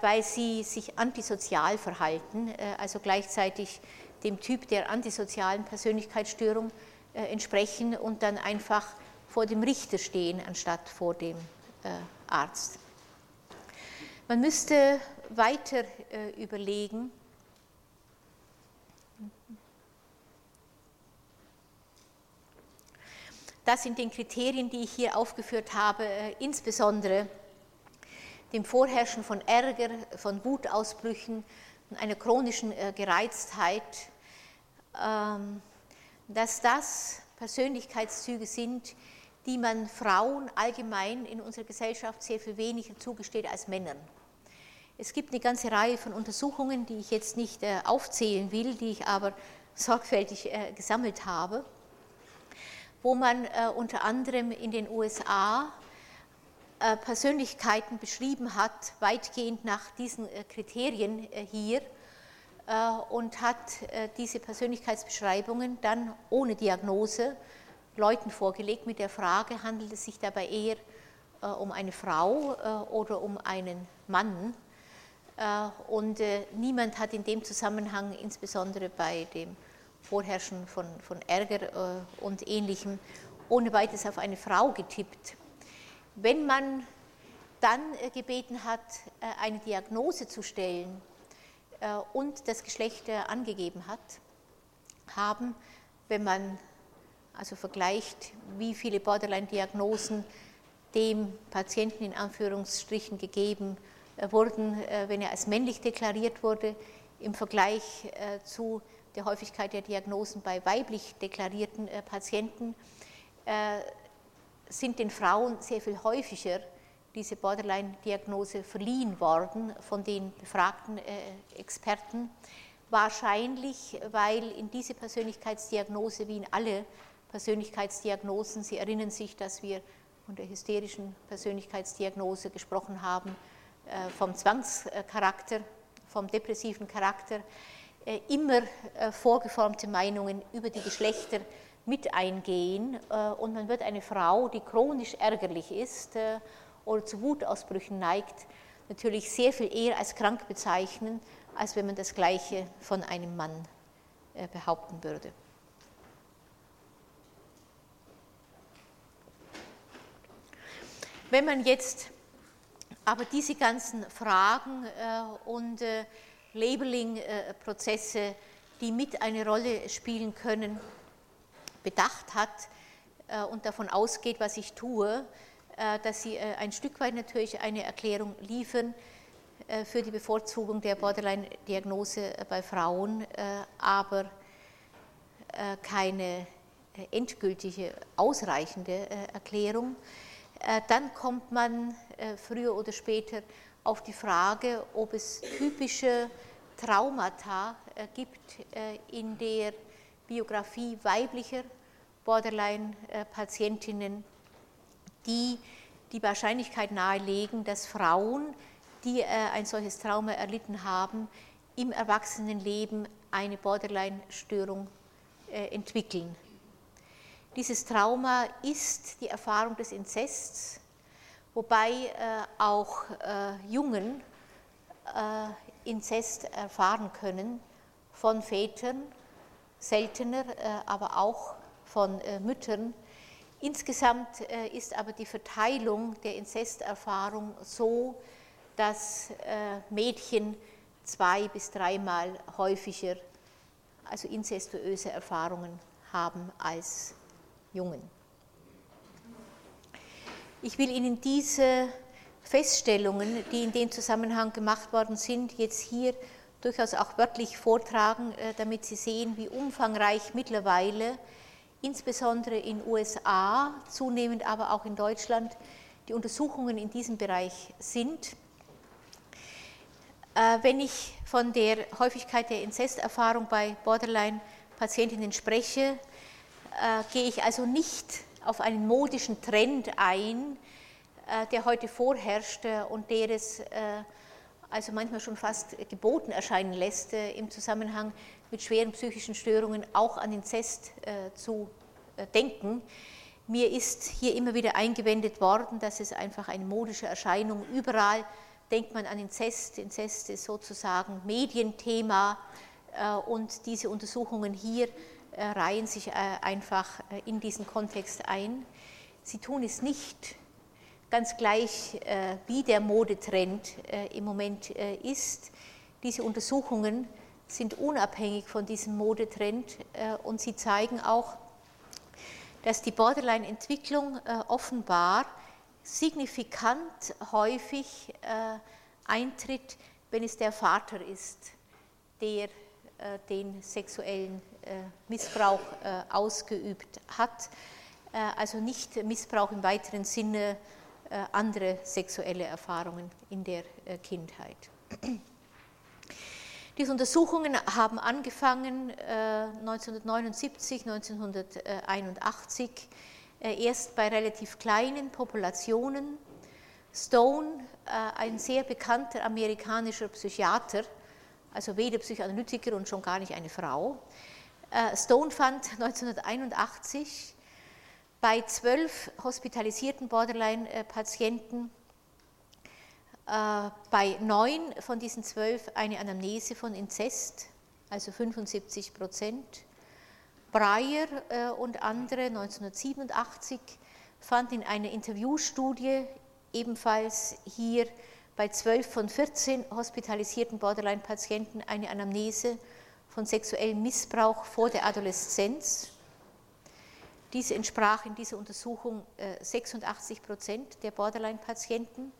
weil sie sich antisozial verhalten, also gleichzeitig dem Typ der antisozialen Persönlichkeitsstörung entsprechen und dann einfach vor dem Richter stehen, anstatt vor dem äh, Arzt. Man müsste weiter überlegen, dass in den Kriterien, die ich hier aufgeführt habe, insbesondere dem Vorherrschen von Ärger, von Wutausbrüchen und einer chronischen äh, Gereiztheit, ähm, dass das Persönlichkeitszüge sind, die man Frauen allgemein in unserer Gesellschaft sehr viel weniger zugesteht als Männern. Es gibt eine ganze Reihe von Untersuchungen, die ich jetzt nicht äh, aufzählen will, die ich aber sorgfältig äh, gesammelt habe, wo man unter anderem in den USA äh, Persönlichkeiten beschrieben hat, weitgehend nach diesen äh, Kriterien äh, hier und hat diese Persönlichkeitsbeschreibungen dann ohne Diagnose Leuten vorgelegt mit der Frage, handelt es sich dabei eher um eine Frau oder um einen Mann. Und niemand hat in dem Zusammenhang, insbesondere bei dem Vorherrschen von, von Ärger und Ähnlichem, ohne weiteres auf eine Frau getippt. Wenn man dann äh, gebeten hat, äh, eine Diagnose zu stellen äh, und das Geschlecht angegeben hat, haben, wenn man also vergleicht, wie viele Borderline-Diagnosen dem Patienten in Anführungsstrichen gegeben wurden, wenn er als männlich deklariert wurde, im Vergleich zu der Häufigkeit der Diagnosen bei weiblich deklarierten Patienten, sind den Frauen sehr viel häufiger diese Borderline-Diagnose verliehen worden von den befragten äh, Experten. Wahrscheinlich, weil in diese Persönlichkeitsdiagnose wie in alle Persönlichkeitsdiagnosen, Sie erinnern sich, dass wir von der hysterischen Persönlichkeitsdiagnose gesprochen haben, äh, vom Zwangscharakter, vom depressiven Charakter, äh, immer vorgeformte Meinungen über die Geschlechter mit eingehen und man wird eine Frau, die chronisch ärgerlich ist oder zu Wutausbrüchen neigt, natürlich sehr viel eher als krank bezeichnen, als wenn man das Gleiche von einem Mann äh, behaupten würde. Wenn man jetzt aber diese ganzen Fragen und Labeling-Prozesse, die mit eine Rolle spielen können, bedacht hat äh, und davon ausgeht, was ich tue, äh, dass sie äh, ein Stück weit natürlich eine Erklärung liefern für die Bevorzugung der Borderline-Diagnose bei Frauen, aber keine endgültige, ausreichende Erklärung. Dann kommt man früher oder später auf die Frage, ob es typische Traumata gibt in der Biografie weiblicher Borderline-Patientinnen, die die Wahrscheinlichkeit nahelegen, dass Frauen, die äh, ein solches Trauma erlitten haben, im Erwachsenenleben eine Borderline-Störung äh, entwickeln. Dieses Trauma ist die Erfahrung des Inzests, wobei äh, auch Jungen Inzest erfahren können von Vätern seltener, aber auch von Müttern. Insgesamt äh, ist aber die Verteilung der Inzesterfahrung so, dass Mädchen zwei bis dreimal häufiger, also inzestuöse Erfahrungen haben als Jungen. Ich will Ihnen diese Feststellungen, die in dem Zusammenhang gemacht worden sind, jetzt hier durchaus auch wörtlich vortragen, äh, damit Sie sehen, wie umfangreich mittlerweile, insbesondere in USA, zunehmend aber auch in Deutschland, die Untersuchungen in diesem Bereich sind. Äh, wenn ich von der Häufigkeit der Inzesterfahrung bei Borderline-Patientinnen spreche, äh, gehe ich also nicht auf einen modischen Trend ein, der heute vorherrscht und der es also manchmal schon fast geboten erscheinen lässt, äh, im Zusammenhang mit schweren psychischen Störungen auch an Inzest äh, zu äh, denken. Mir ist hier immer wieder eingewendet worden, dass es einfach eine modische Erscheinung überall denkt man an Inzest. Inzest ist sozusagen Medienthema und diese Untersuchungen hier reihen sich einfach in diesen Kontext ein. Sie tun es nicht ganz gleich, wie der Modetrend im Moment ist. Diese Untersuchungen sind unabhängig von diesem Modetrend und sie zeigen auch, dass die Borderline-Entwicklung offenbar signifikant häufig eintritt, wenn es der Vater ist, der den sexuellen Missbrauch ausgeübt hat. Also nicht Missbrauch im weiteren Sinne, andere sexuelle Erfahrungen in der Kindheit. Diese Untersuchungen haben angefangen 1979, 1981, erst bei relativ kleinen Populationen. Stone, ein sehr bekannter amerikanischer Psychiater, also weder Psychoanalytiker und schon gar nicht eine Frau, Stone fand 1981 bei zwölf hospitalisierten Borderline-Patienten äh, bei neun von diesen zwölf eine Anamnese von Inzest, also 75 Prozent. Breyer äh, und andere 1987 fanden in einer Interviewstudie ebenfalls hier bei 12 von 14 hospitalisierten Borderline-Patienten eine Anamnese von sexuellem Missbrauch vor der Adoleszenz. Diese entsprach in dieser Untersuchung 86 äh, Prozent der Borderline-Patienten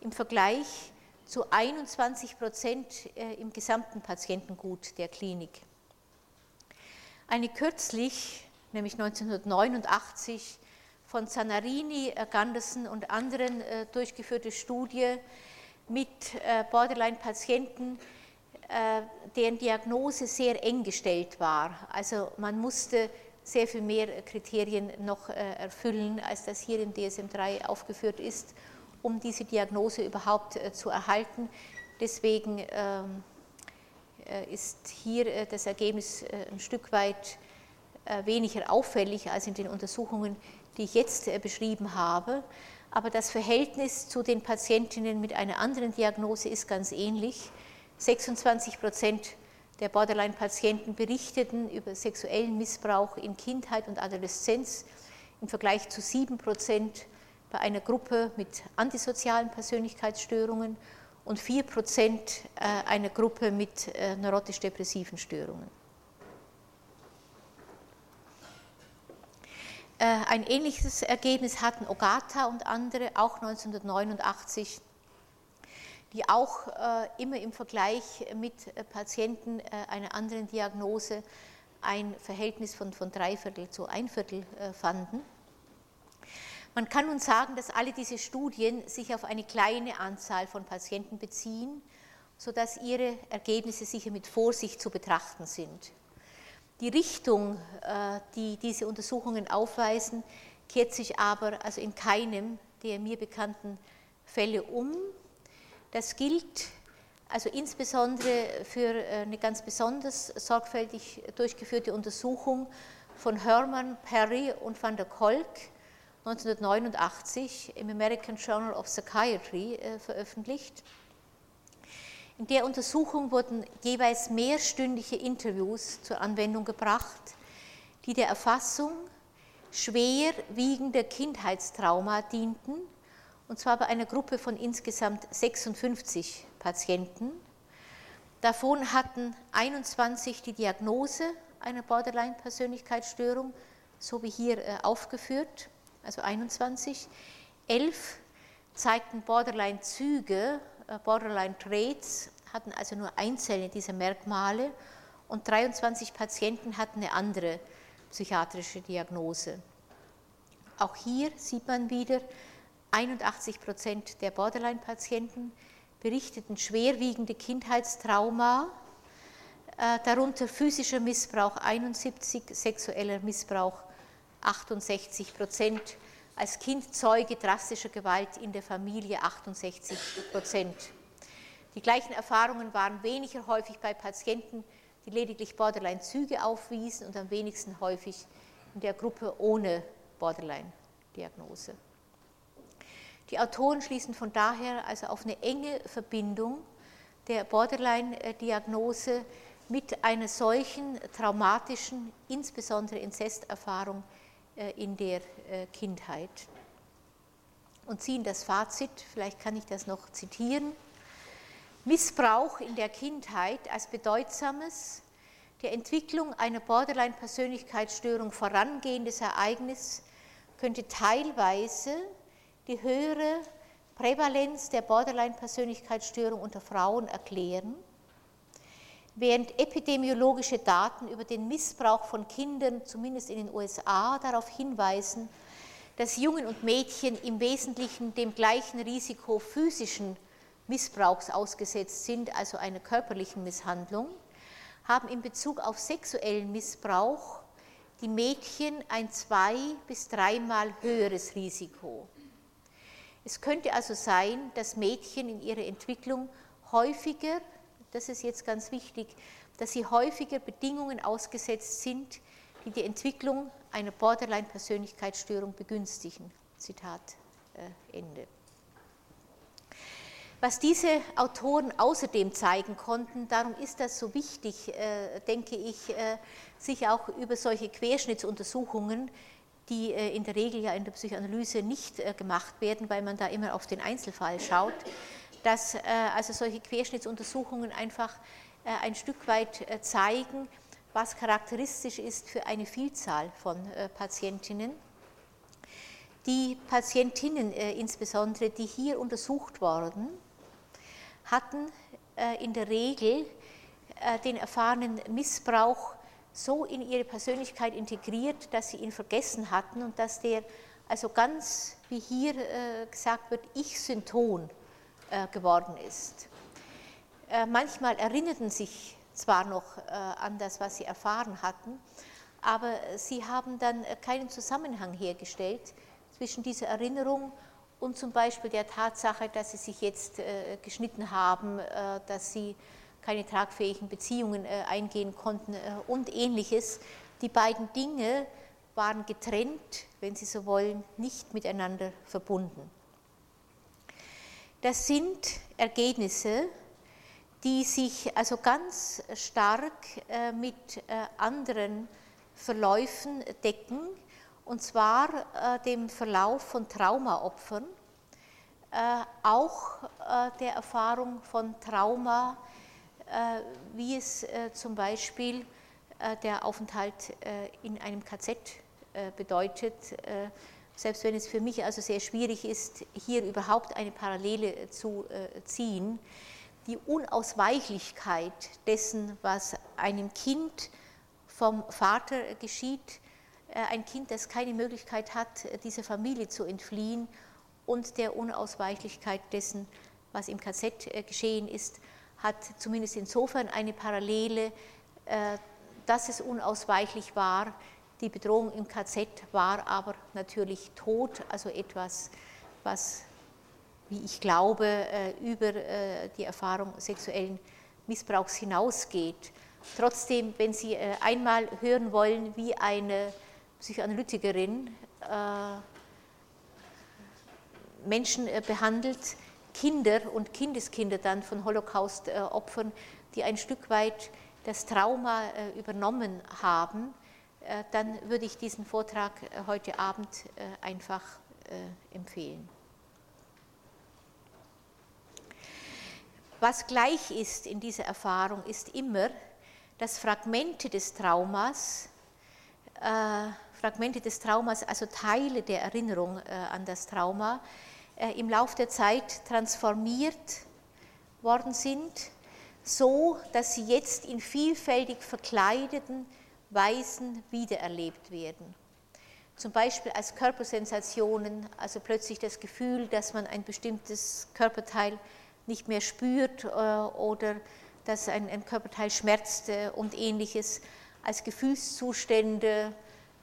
im Vergleich zu 21 Prozent äh, im gesamten Patientengut der Klinik. Eine kürzlich, nämlich 1989, von Zanarini, äh, Ganderson und anderen äh, durchgeführte Studie mit Borderline-Patienten, deren Diagnose sehr eng gestellt war. Also man musste sehr viel mehr Kriterien noch erfüllen, als das hier im DSM-3 aufgeführt ist, um diese Diagnose überhaupt äh, zu erhalten. Deswegen ähm, äh, ist hier äh, das Ergebnis ein Stück weit weniger auffällig als in den Untersuchungen, die ich jetzt beschrieben habe. Aber das Verhältnis zu den Patientinnen mit einer anderen Diagnose ist ganz ähnlich. 26 Prozent der Borderline-Patienten berichteten über sexuellen Missbrauch in Kindheit und Adoleszenz im Vergleich zu 7 Prozent bei einer Gruppe mit antisozialen Persönlichkeitsstörungen und 4 Prozent äh, einer Gruppe mit äh, neurotisch-depressiven Störungen. Äh, ein ähnliches Ergebnis hatten Ogata und andere auch 1989, die auch immer im Vergleich mit Patienten einer anderen Diagnose ein Verhältnis von, von Dreiviertel zu ein Viertel fanden. Man kann nun sagen, dass alle diese Studien sich auf eine kleine Anzahl von Patienten beziehen, sodass ihre Ergebnisse sicher mit Vorsicht zu betrachten sind. Die Richtung, äh, die diese Untersuchungen aufweisen, kehrt sich aber also in keinem der mir bekannten Fälle um. Das gilt also insbesondere für äh, eine ganz besonders sorgfältig durchgeführte Untersuchung von Hermann, Perry und van der Kolk 1989 im American Journal of Psychiatry äh, veröffentlicht. In der Untersuchung wurden jeweils mehrstündige Interviews zur Anwendung gebracht, die der Erfassung schwerwiegender Kindheitstrauma dienten, und zwar bei einer Gruppe von insgesamt 56 Patienten. Davon hatten 21 die Diagnose einer Borderline-Persönlichkeitsstörung, so wie hier äh, aufgeführt also 21. Elf zeigten Borderline-Züge, äh, Borderline-Traits, hatten also nur einzelne dieser Merkmale und 23 Patienten hatten eine andere psychiatrische Diagnose. Auch hier sieht man wieder, 81 Prozent der Borderline-Patienten berichteten schwerwiegende Kindheitstrauma, äh, darunter physischer Missbrauch 71, sexueller Missbrauch 68 Prozent, als Kind Zeuge drastischer Gewalt in der Familie 68 Prozent. Die gleichen Erfahrungen waren weniger häufig bei Patienten, die lediglich Borderline-Züge aufwiesen und am wenigsten häufig in der Gruppe ohne Borderline-Diagnose. Die Autoren schließen von daher also auf eine enge Verbindung der Borderline-Diagnose mit einer solchen traumatischen, insbesondere Inzesterfahrung in der äh, Kindheit. und ziehen das Fazit, vielleicht kann ich das noch zitieren. Missbrauch in der Kindheit als bedeutsames, der Entwicklung einer Borderline-Persönlichkeitsstörung vorangehendes Ereignis könnte teilweise die höhere Prävalenz der Borderline-Persönlichkeitsstörung unter Frauen erklären, während epidemiologische Daten über den Missbrauch von Kindern, zumindest in den USA, darauf hinweisen, dass Jungen und Mädchen im Wesentlichen dem gleichen Risiko physischen Missbrauchs ausgesetzt sind, also einer körperlichen Misshandlung, haben in Bezug auf sexuellen Missbrauch die Mädchen ein zwei- bis dreimal höheres Risiko. Es könnte also sein, dass Mädchen in ihrer Entwicklung häufiger, das ist jetzt ganz wichtig, dass sie häufiger Bedingungen ausgesetzt sind, die die Entwicklung einer Borderline-Persönlichkeitsstörung begünstigen. Zitat äh, Ende. Was diese Autoren außerdem zeigen konnten, darum ist das so wichtig, äh, denke ich, äh, sich auch über solche Querschnittsuntersuchungen, die äh, in der Regel ja in der Psychoanalyse nicht gemacht werden, weil man da immer auf den Einzelfall schaut, dass also solche Querschnittsuntersuchungen einfach ein Stück weit zeigen, was charakteristisch ist für eine Vielzahl von Patientinnen. Die Patientinnen insbesondere, die hier untersucht wurden, hatten äh, in der Regel äh, den erfahrenen Missbrauch so in ihre Persönlichkeit integriert, dass sie ihn vergessen hatten und dass der also ganz, wie hier äh, gesagt wird, Ich-Synton geworden ist. Manchmal erinnerten sich zwar noch an das, was sie erfahren hatten, aber sie haben dann keinen Zusammenhang hergestellt zwischen dieser Erinnerung und zum Beispiel der Tatsache, dass sie sich jetzt äh, geschnitten haben, äh, dass sie keine tragfähigen Beziehungen äh, eingehen konnten und ähnliches. Die beiden Dinge waren getrennt, wenn Sie so wollen, nicht miteinander verbunden. Das sind Ergebnisse, die sich also ganz stark mit anderen Verläufen decken, und zwar äh, dem Verlauf von Traumaopfern, äh, auch äh, der Erfahrung von Trauma, äh, wie es äh, zum Beispiel äh, der Aufenthalt in einem KZ bedeutet, selbst wenn es für mich also sehr schwierig ist, hier überhaupt eine Parallele zu ziehen. Die Unausweichlichkeit dessen, was einem Kind vom Vater geschieht, äh, ein Kind, das keine Möglichkeit hat, äh, dieser Familie zu entfliehen und der Unausweichlichkeit dessen, was im KZ äh, geschehen ist, hat zumindest insofern eine Parallele, dass es unausweichlich war. Die Bedrohung im KZ war aber natürlich tot, also etwas, was, wie ich glaube, über die Erfahrung sexuellen Missbrauchs hinausgeht. Trotzdem, wenn Sie einmal hören wollen, wie eine Psychoanalytikerin äh, Menschen äh, behandelt, Kinder und Kindeskinder dann von Holocaust-Opfern, die ein Stück weit das Trauma äh, übernommen haben, dann würde ich diesen Vortrag heute Abend einfach empfehlen. Was gleich ist in dieser Erfahrung, ist immer, dass Fragmente des Traumas Fragmente des Traumas, also Teile der Erinnerung äh, an das Trauma, äh, im Laufe der Zeit transformiert worden sind, so dass sie jetzt in vielfältig verkleideten Weisen wiedererlebt werden. Zum Beispiel als Körpersensationen, also plötzlich das Gefühl, dass man ein bestimmtes Körperteil nicht mehr spürt äh, oder dass ein, ein Körperteil schmerzt und ähnliches, als Gefühlszustände,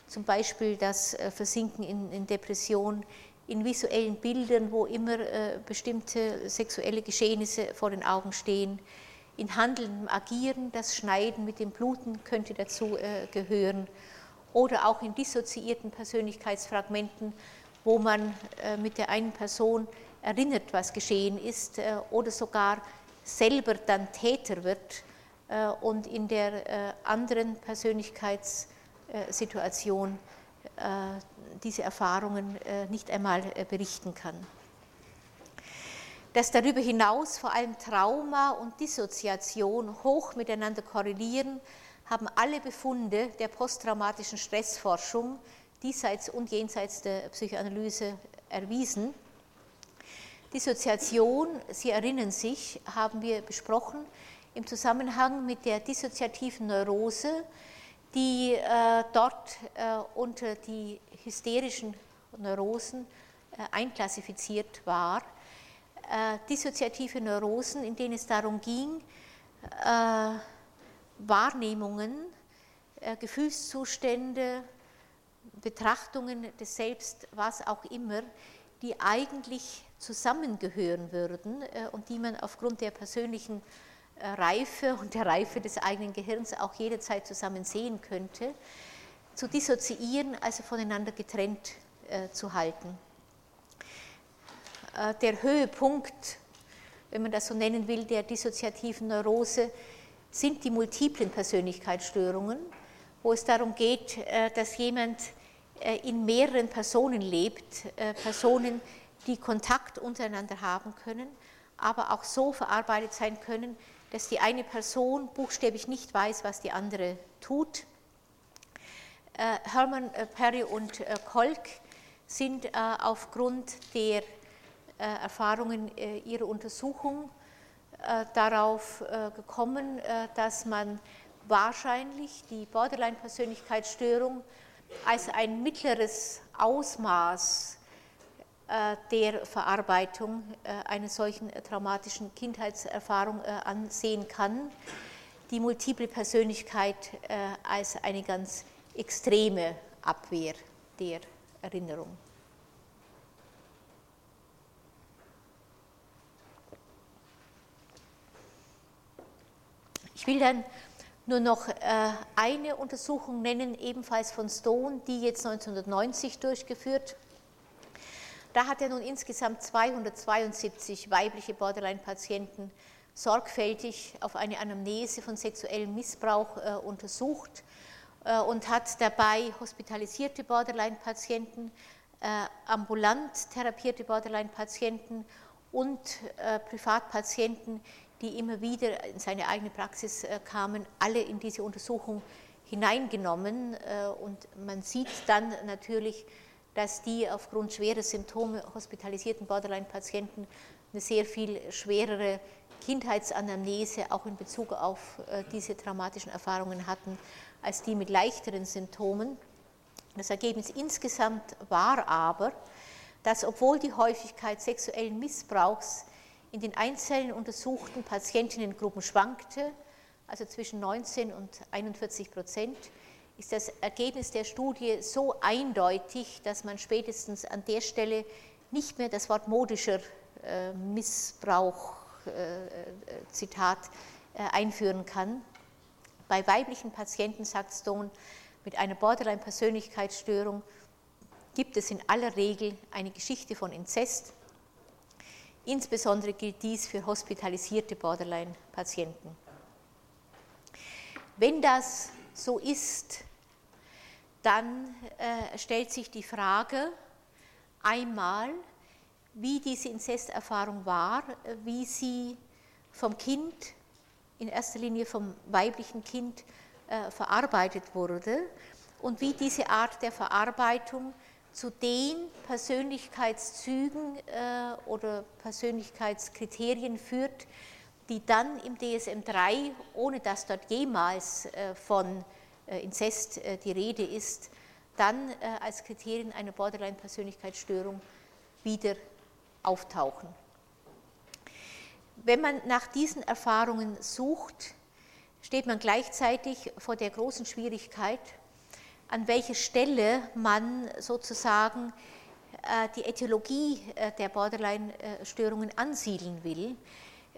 zum Beispiel das äh, Versinken in, in Depression, in visuellen Bildern, wo immer äh, bestimmte sexuelle Geschehnisse vor den Augen stehen, in handelndem Agieren, das Schneiden mit dem Bluten könnte dazu äh, gehören, oder auch in dissoziierten Persönlichkeitsfragmenten, wo man mit der einen Person erinnert, was geschehen ist, oder sogar selber dann Täter wird und in der anderen Persönlichkeitsfragment Situation äh, diese Erfahrungen nicht einmal berichten kann. Dass darüber hinaus vor allem Trauma und Dissoziation hoch miteinander korrelieren, haben alle Befunde der posttraumatischen Stressforschung diesseits und jenseits der Psychoanalyse erwiesen. Dissoziation, Sie erinnern sich, haben wir besprochen im Zusammenhang mit der dissoziativen Neurose, die äh, dort äh, unter die hysterischen Neurosen äh, einklassifiziert war. Äh, dissoziative Neurosen, in denen es darum ging, äh, Wahrnehmungen, äh, Gefühlszustände, Betrachtungen des Selbst, was auch immer, die eigentlich zusammengehören würden äh, und die man aufgrund der persönlichen äh, Reife und der Reife des eigenen Gehirns auch jederzeit zusammen sehen könnte, zu dissoziieren, also voneinander getrennt zu halten. Der Höhepunkt, wenn man das so nennen will, der dissoziativen Neurose sind die multiplen Persönlichkeitsstörungen, wo es darum geht, äh, dass jemand äh, in mehreren Personen lebt, äh, Personen, die Kontakt untereinander haben können, aber auch so verarbeitet sein können, dass die eine Person buchstäblich nicht weiß, was die andere tut. Hermann Perry und Kolk sind aufgrund der Erfahrungen ihrer Untersuchung äh, darauf äh, gekommen, äh, dass man wahrscheinlich die Borderline-Persönlichkeitsstörung als ein mittleres Ausmaß der Verarbeitung einer solchen traumatischen Kindheitserfahrung ansehen kann, die multiple Persönlichkeit als eine ganz extreme Abwehr der Erinnerung. Ich will dann nur noch äh, eine Untersuchung nennen, ebenfalls von Stone, die jetzt 1990 durchgeführt. Da hat er nun insgesamt 272 weibliche Borderline-Patienten sorgfältig auf eine Anamnese von sexuellem Missbrauch äh, untersucht äh, und hat dabei hospitalisierte Borderline-Patienten, ambulant therapierte Borderline-Patienten und Privatpatienten, die immer wieder in seine eigene Praxis äh, kamen, alle in diese Untersuchung hineingenommen. Äh, und man sieht dann natürlich, dass die aufgrund schwerer Symptome hospitalisierten Borderline-Patienten eine sehr viel schwerere Kindheitsanamnese auch in Bezug auf äh, diese traumatischen Erfahrungen hatten, als die mit leichteren Symptomen. Das Ergebnis insgesamt war aber, dass obwohl die Häufigkeit sexuellen Missbrauchs in den einzelnen untersuchten Patientinnengruppen schwankte, also zwischen 19 und 41 Prozent, ist das Ergebnis der Studie so eindeutig, dass man spätestens an der Stelle nicht mehr das Wort modischer äh, Missbrauch, äh, äh, Zitat, einführen kann. Bei weiblichen Patienten, sagt Stone, mit einer Borderline-Persönlichkeitsstörung gibt es in aller Regel eine Geschichte von Inzest, Insbesondere gilt dies für hospitalisierte Borderline-Patienten. Wenn das so ist, dann äh, stellt sich die Frage einmal, wie diese Inzesterfahrung war, wie sie vom Kind, in erster Linie vom weiblichen Kind, äh, verarbeitet wurde und wie diese Art der Verarbeitung zu den Persönlichkeitszügen äh, oder Persönlichkeitskriterien führt, die dann im DSM-3, ohne dass dort jemals äh, von äh, Inzest die Rede ist, dann als Kriterien einer Borderline-Persönlichkeitsstörung wieder auftauchen. Wenn man nach diesen Erfahrungen sucht, steht man gleichzeitig vor der großen Schwierigkeit, an welche Stelle man sozusagen äh, die Äthiologie äh, der Borderline-Störungen ansiedeln will.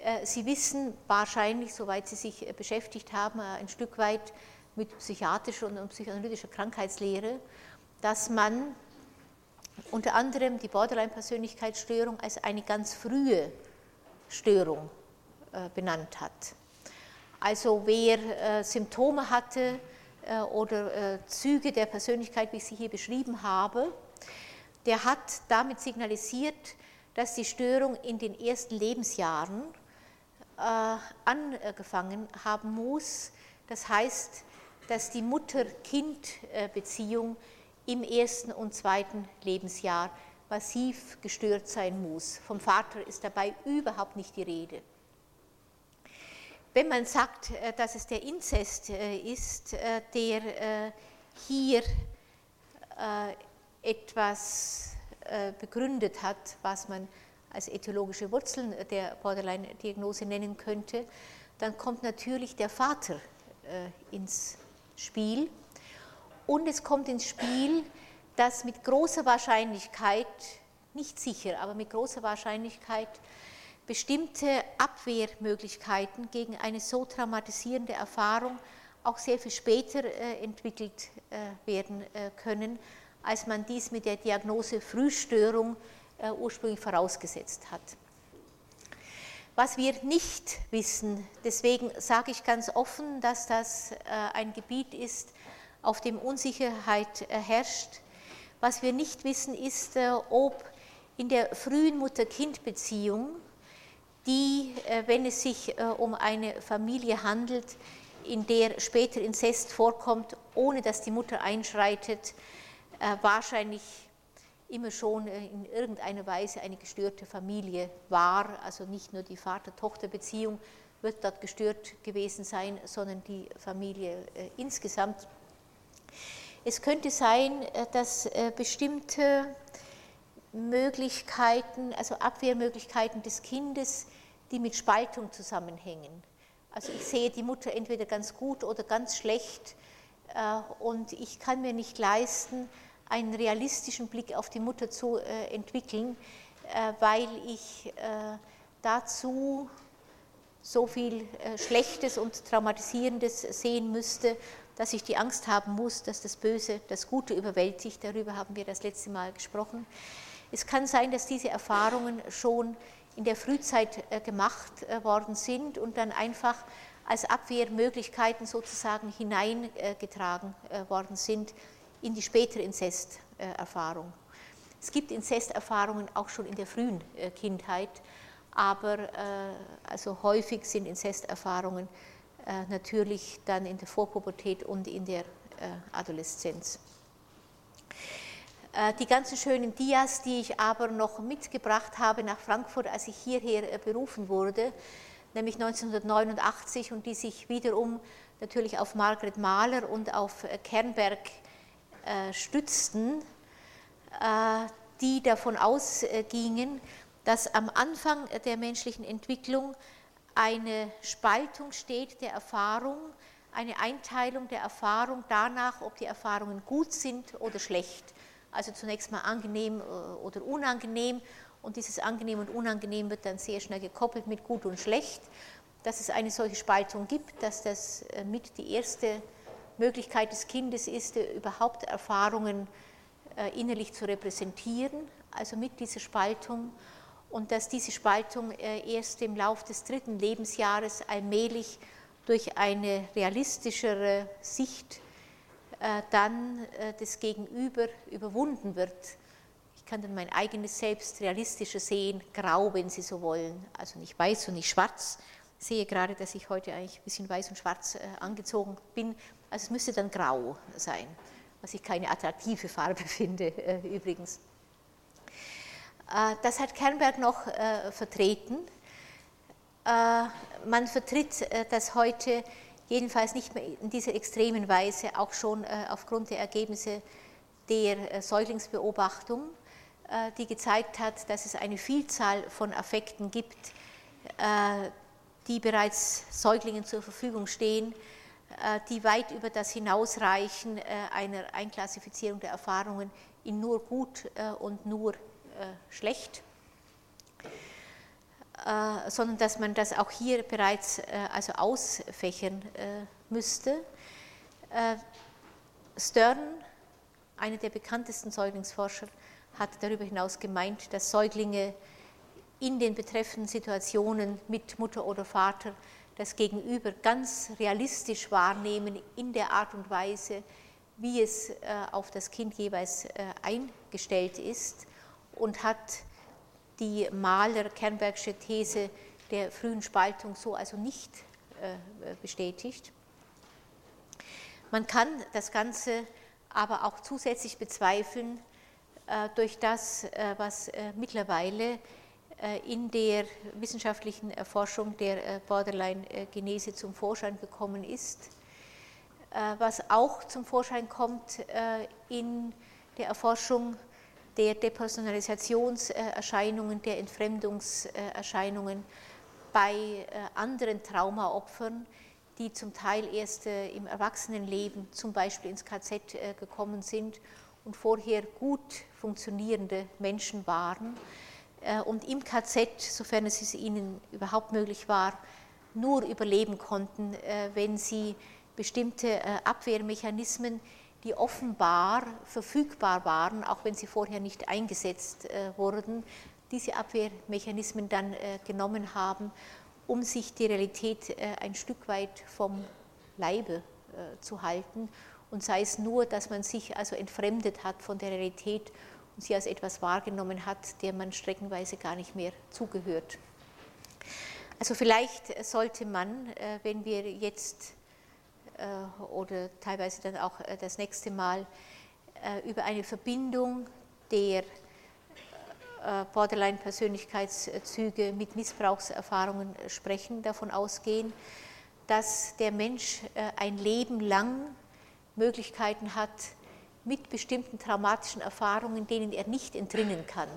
Äh, Sie wissen wahrscheinlich, soweit Sie sich beschäftigt haben, ein Stück weit mit psychiatrischer und psychoanalytischer Krankheitslehre, dass man unter anderem die Borderline-Persönlichkeitsstörung als eine ganz frühe Störung benannt hat. Also wer Symptome hatte, oder Züge der Persönlichkeit, wie ich sie hier beschrieben habe, der hat damit signalisiert, dass die Störung in den ersten Lebensjahren angefangen haben muss. Das heißt, dass die Mutter-Kind-Beziehung im ersten und zweiten Lebensjahr massiv gestört sein muss. Vom Vater ist dabei überhaupt nicht die Rede. Wenn man sagt, äh, dass es der Inzest äh, ist, äh, der hier etwas begründet hat, was man als äthiologische Wurzeln der Borderline-Diagnose nennen könnte, dann kommt natürlich der Vater ins Spiel. Und es kommt ins Spiel, dass mit großer Wahrscheinlichkeit, nicht sicher, aber mit großer Wahrscheinlichkeit bestimmte Abwehrmöglichkeiten gegen eine so traumatisierende Erfahrung auch sehr viel später äh, entwickelt äh, werden äh, können, als man dies mit der Diagnose Frühstörung ursprünglich vorausgesetzt hat. Was wir nicht wissen, deswegen sage ich ganz offen, dass das ein Gebiet ist, auf dem Unsicherheit herrscht. Was wir nicht wissen, ist, ob in der frühen Mutter-Kind-Beziehung die, äh, wenn es sich äh, um eine Familie handelt, in der später Inzest vorkommt, ohne dass die Mutter einschreitet, äh, wahrscheinlich immer schon in irgendeiner Weise eine gestörte Familie war. Also nicht nur die Vater-Tochter-Beziehung wird dort gestört gewesen sein, sondern die Familie insgesamt. Es könnte sein, dass bestimmte Möglichkeiten, also Abwehrmöglichkeiten des Kindes, die mit Spaltung zusammenhängen. Also ich sehe die Mutter entweder ganz gut oder ganz schlecht äh, und ich kann mir nicht leisten, einen realistischen Blick auf die Mutter zu äh, entwickeln, äh, weil ich dazu so viel Schlechtes und Traumatisierendes sehen müsste, dass ich die Angst haben muss, dass das Böse das Gute überwältigt. Darüber haben wir das letzte Mal gesprochen. Es kann sein, dass diese Erfahrungen schon in der Frühzeit äh, gemacht äh, worden sind und dann einfach als Abwehrmöglichkeiten sozusagen hineingetragen äh, worden sind in die spätere Inzesterfahrung. Es gibt Inzesterfahrungen auch schon in der frühen Kindheit, aber also häufig sind Inzesterfahrungen natürlich dann in der Vorpubertät und in der Adoleszenz. Äh, die ganzen schönen Dias, die ich aber noch mitgebracht habe nach Frankfurt, als ich hierher äh, berufen wurde, nämlich 1989 und die sich wiederum natürlich auf Margret Mahler und auf äh, Kernberg stützten, die davon ausgingen, dass am Anfang der menschlichen Entwicklung eine Spaltung steht der Erfahrung, eine Einteilung der Erfahrung danach, ob die Erfahrungen gut sind oder schlecht also zunächst mal angenehm äh, oder unangenehm und dieses angenehm und unangenehm wird dann sehr schnell gekoppelt mit gut und schlecht. Dass es eine solche Spaltung gibt, dass das äh, mit die erste Möglichkeit des Kindes ist, äh, überhaupt Erfahrungen innerlich zu repräsentieren, also mit dieser Spaltung und dass diese Spaltung erst im Lauf des dritten Lebensjahres allmählich durch eine realistischere Sicht dann äh, das Gegenüber überwunden wird. Ich kann dann mein eigenes Selbst realistischer sehen, grau, wenn Sie so wollen, also nicht weiß und nicht schwarz. Ich sehe gerade, dass ich heute eigentlich ein bisschen weiß und schwarz äh, angezogen bin. Also es müsste dann grau sein, was ich keine attraktive Farbe finde übrigens. Das hat Kernberg noch vertreten. Man vertritt das heute jedenfalls nicht mehr in dieser extremen Weise, auch schon äh, aufgrund der Ergebnisse der äh, Säuglingsbeobachtung, äh, die gezeigt hat, dass es eine Vielzahl von Affekten gibt, die bereits Säuglingen zur Verfügung stehen, die weit über das hinausreichen einer Einklassifizierung der Erfahrungen in nur gut und nur schlecht. Äh, sondern dass man das auch hier bereits äh, also ausfächern äh, müsste. Stern, einer der bekanntesten Säuglingsforscher, hat darüber hinaus gemeint, dass Säuglinge in den betreffenden Situationen mit Mutter oder Vater das Gegenüber ganz realistisch wahrnehmen in der Art und Weise, wie es auf das Kind jeweils eingestellt ist und hat die Mahler-Kernbergsche These der frühen Spaltung so also nicht äh, bestätigt. Man kann das Ganze aber auch zusätzlich bezweifeln durch das, was mittlerweile in der wissenschaftlichen Erforschung der Borderline-Genese zum Vorschein gekommen ist äh, was auch zum Vorschein kommt äh, in der Erforschung der Depersonalisationserscheinungen, der Entfremdungserscheinungen bei äh, anderen Traumaopfern, die zum Teil erst im Erwachsenenleben zum Beispiel ins KZ gekommen sind und vorher gut funktionierende Menschen waren. Und im KZ, sofern es ihnen überhaupt möglich war, nur überleben konnten, wenn sie bestimmte äh, Abwehrmechanismen, die offenbar verfügbar waren, auch wenn sie vorher nicht eingesetzt äh, wurden, diese Abwehrmechanismen dann äh, genommen haben, um sich die Realität ein Stück weit vom Leibe zu halten und sei es nur, dass man sich also entfremdet hat von der Realität und sie als etwas wahrgenommen hat, der man streckenweise gar nicht mehr zugehört. Also vielleicht sollte man, wenn wir jetzt äh, oder teilweise dann auch äh, das nächste Mal äh, über eine Verbindung der Borderline-Persönlichkeitszüge mit Missbrauchserfahrungen sprechen, davon ausgehen, dass der Mensch ein Leben lang Möglichkeiten hat, mit bestimmten traumatischen Erfahrungen, denen er nicht entrinnen kann.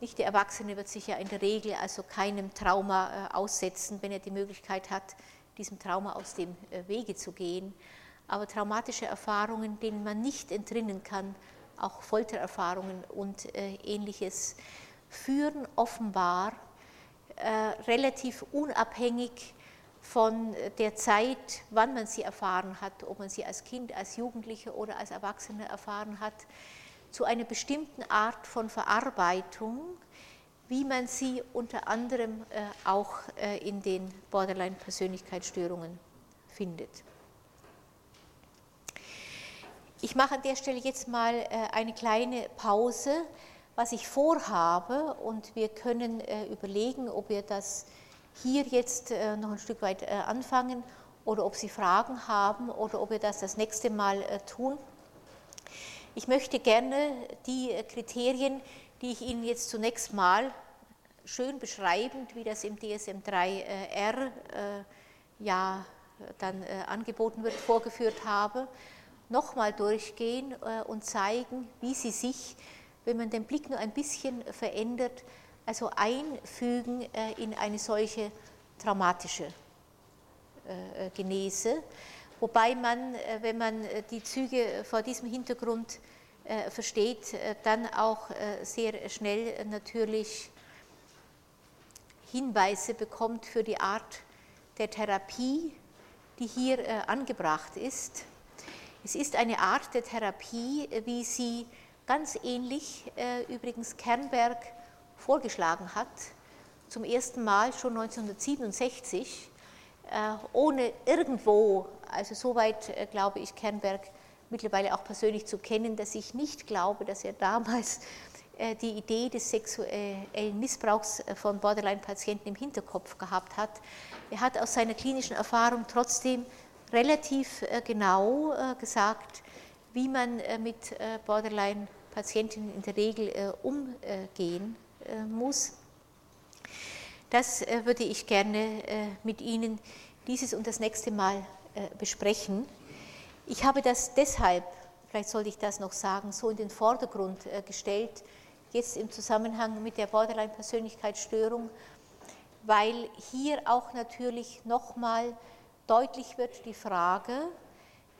Nicht der Erwachsene wird sich ja in der Regel also keinem Trauma aussetzen, wenn er die Möglichkeit hat, diesem Trauma aus dem äh, Wege zu gehen. Aber traumatische Erfahrungen, denen man nicht entrinnen kann, auch Foltererfahrungen und äh, ähnliches, führen offenbar äh, relativ unabhängig von der Zeit, wann man sie erfahren hat, ob man sie als Kind, als Jugendliche oder als Erwachsene erfahren hat, zu einer bestimmten Art von Verarbeitung, wie man sie unter anderem äh, auch äh, in den Borderline-Persönlichkeitsstörungen findet. Ich mache an der Stelle jetzt mal äh, eine kleine Pause, was ich vorhabe, und wir können überlegen, ob wir das hier jetzt noch ein Stück weit anfangen oder ob Sie Fragen haben oder ob wir das das nächste Mal tun. Ich möchte gerne die Kriterien, die ich Ihnen jetzt zunächst mal schön beschreibend, wie das im DSM-3R äh, ja dann äh, angeboten wird, vorgeführt habe, nochmal durchgehen äh, und zeigen, wie sie sich, wenn man den Blick nur ein bisschen verändert, also einfügen in eine solche traumatische Genese. Wobei man, wenn man die Züge vor diesem Hintergrund äh, versteht, äh, dann auch äh, sehr schnell natürlich Hinweise bekommt für die Art der Therapie, die hier angebracht ist. Es ist eine Art der Therapie, wie sie ganz ähnlich übrigens Kernberg vorgeschlagen hat, zum ersten Mal schon 1967, ohne irgendwo, also soweit glaube ich Kernberg mittlerweile auch persönlich zu kennen, dass ich nicht glaube, dass er damals äh, die Idee des sexuellen Missbrauchs äh, von Borderline-Patienten im Hinterkopf gehabt hat. Er hat aus seiner klinischen Erfahrung trotzdem relativ äh, genau gesagt, wie man mit Borderline-Patienten in der Regel umgehen muss. Das würde ich gerne mit Ihnen dieses und das nächste Mal besprechen. Ich habe das deshalb, vielleicht sollte ich das noch sagen, so in den Vordergrund äh, gestellt, jetzt im Zusammenhang mit der Borderline-Persönlichkeitsstörung, weil hier auch natürlich nochmal deutlich wird die Frage,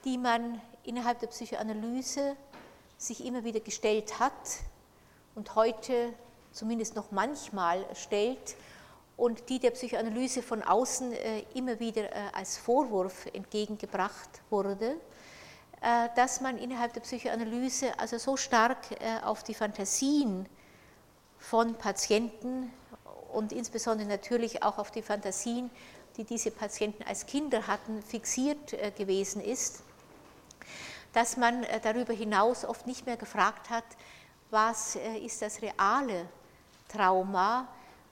die man innerhalb der Psychoanalyse sich immer wieder gestellt hat und heute zumindest noch manchmal stellt und die der Psychoanalyse von außen äh, immer wieder äh, als Vorwurf entgegengebracht wurde, dass man innerhalb der Psychoanalyse also so stark äh, auf die Fantasien von Patienten und insbesondere natürlich auch auf die Fantasien, die diese Patienten als Kinder hatten, fixiert gewesen ist, dass man darüber hinaus oft nicht mehr gefragt hat, was ist das reale Trauma,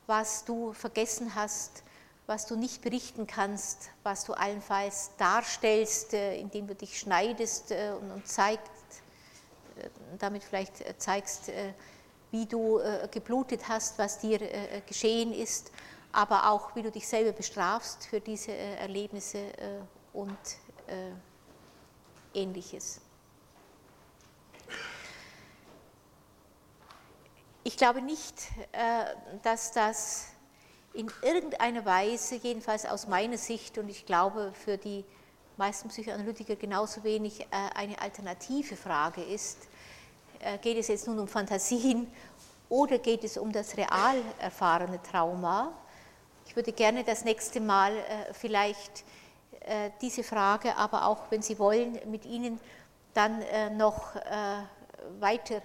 was du vergessen hast, was du nicht berichten kannst, was du allenfalls darstellst, äh, indem du dich schneidest äh, und zeigst, äh, damit vielleicht zeigst, wie du geblutet hast, was dir geschehen ist, aber auch wie du dich selber bestrafst für diese Erlebnisse und ähnliches. Ich glaube nicht, dass das in irgendeiner Weise, jedenfalls aus meiner Sicht, und ich glaube für die meisten Psychoanalytiker genauso wenig äh, eine alternative Frage ist, äh, geht es jetzt nun um Fantasien oder geht es um das real erfahrene Trauma? Ich würde gerne das nächste Mal äh, vielleicht diese Frage, aber auch, wenn Sie wollen, mit Ihnen dann noch weiter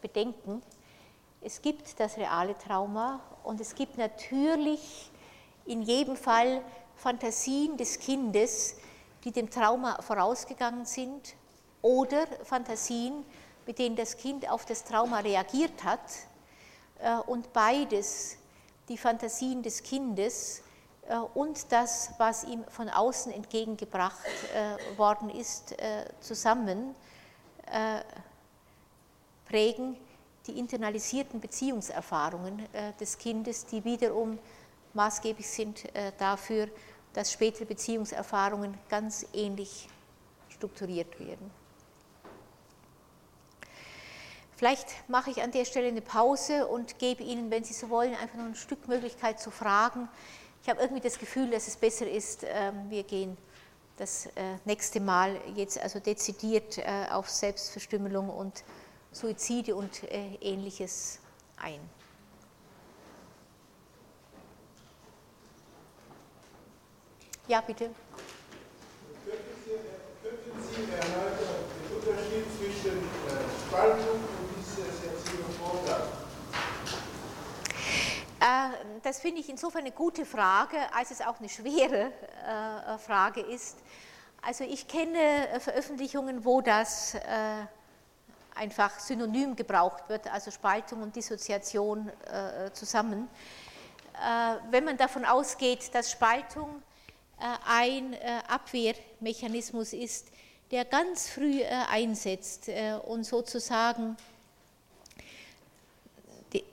bedenken. Es gibt das reale Trauma und es gibt natürlich in jedem Fall Fantasien des Kindes, die dem Trauma vorausgegangen sind oder Fantasien, mit denen das Kind auf das Trauma reagiert hat. Äh, und beides, die Fantasien des Kindes äh, und das, was ihm von außen entgegengebracht äh, worden ist, zusammen prägen die internalisierten Beziehungserfahrungen äh, des Kindes, die wiederum maßgeblich sind äh, dafür, dass spätere Beziehungserfahrungen ganz ähnlich strukturiert werden. Vielleicht mache ich an der Stelle eine Pause und gebe Ihnen, wenn Sie so wollen, einfach noch ein Stück Möglichkeit zu fragen. Ich habe irgendwie das Gefühl, dass es besser ist, ähm, wir gehen das äh, nächste Mal jetzt also dezidiert auf Selbstverstümmelung und Suizide und äh, ähnliches ein. Ja, bitte. Könnten Sie, erläutern den Unterschied zwischen äh, Spaltung und Dissoziation? Äh, das finde ich insofern eine gute Frage, als es auch eine schwere Frage ist. Also ich kenne Veröffentlichungen, wo das einfach synonym gebraucht wird, also Spaltung und Dissoziation äh, zusammen. Äh, wenn man davon ausgeht, dass Spaltung äh, ein äh, Abwehrmechanismus ist, der ganz früh äh, einsetzt äh, und sozusagen, die,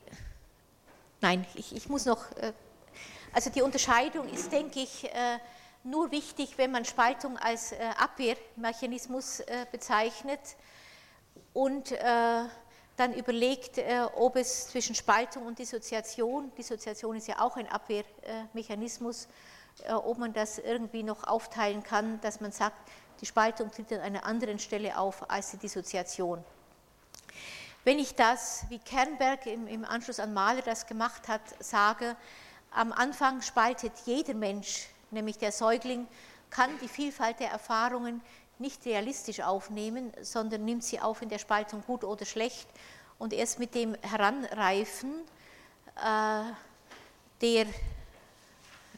nein, ich, ich, muss noch, also die Unterscheidung ist, denke ich, nur wichtig, wenn man Spaltung als Abwehrmechanismus bezeichnet und äh, dann überlegt, äh, ob es zwischen Spaltung und Dissoziation, Dissoziation ist ja auch ein Abwehrmechanismus, äh, ob man das irgendwie noch aufteilen kann, dass man sagt, die Spaltung tritt an einer anderen Stelle auf als die Dissoziation. Wenn ich das, wie Kernberg im, im Anschluss an Mahler das gemacht hat, sage, am Anfang spaltet jeder Mensch, nämlich der Säugling, kann die Vielfalt der Erfahrungen nicht realistisch aufnehmen, sondern nimmt sie auf in der Spaltung gut oder schlecht und erst mit dem Heranreifen äh, der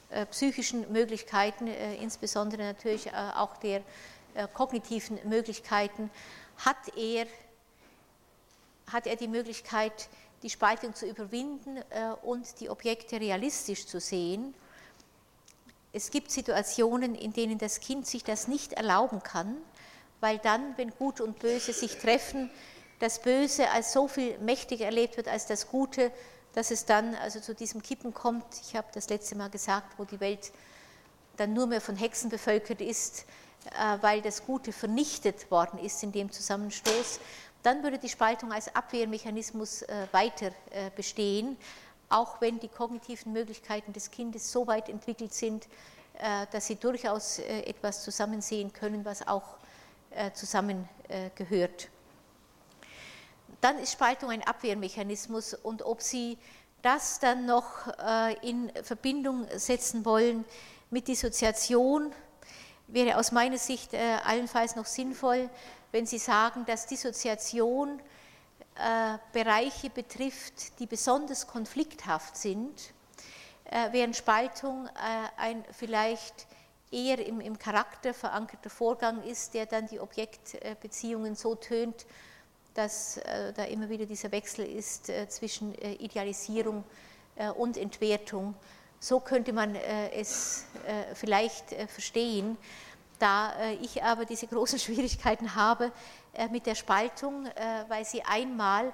äh, psychischen Möglichkeiten, äh, insbesondere natürlich äh, auch der äh, kognitiven Möglichkeiten, hat er, hat er die Möglichkeit, die Spaltung zu überwinden äh, und die Objekte realistisch zu sehen es gibt Situationen, in denen das Kind sich das nicht erlauben kann, weil dann, wenn Gut und Böse sich treffen, das Böse als so viel mächtiger erlebt wird als das Gute, dass es dann also zu diesem Kippen kommt. Ich habe das letzte Mal gesagt, wo die Welt dann nur mehr von Hexen bevölkert ist, äh, weil das Gute vernichtet worden ist in dem Zusammenstoß. Dann würde die Spaltung als Abwehrmechanismus äh, weiter äh, bestehen auch wenn die kognitiven Möglichkeiten des Kindes so weit entwickelt sind, äh, dass sie durchaus äh, etwas zusammensehen können, was auch äh, zusammengehört. Dann ist Spaltung ein Abwehrmechanismus und ob Sie das dann noch in Verbindung setzen wollen mit Dissoziation, wäre aus meiner Sicht allenfalls noch sinnvoll, wenn Sie sagen, dass Dissoziation äh, Bereiche betrifft, die besonders konflikthaft sind, während Spaltung ein vielleicht eher im, Charakter verankerter Vorgang ist, der dann die Objektbeziehungen so tönt, dass äh, da immer wieder dieser Wechsel ist äh, zwischen äh, Idealisierung äh, und Entwertung. So könnte man äh, es äh, vielleicht verstehen. Da ich aber diese großen Schwierigkeiten habe mit der Spaltung, weil sie einmal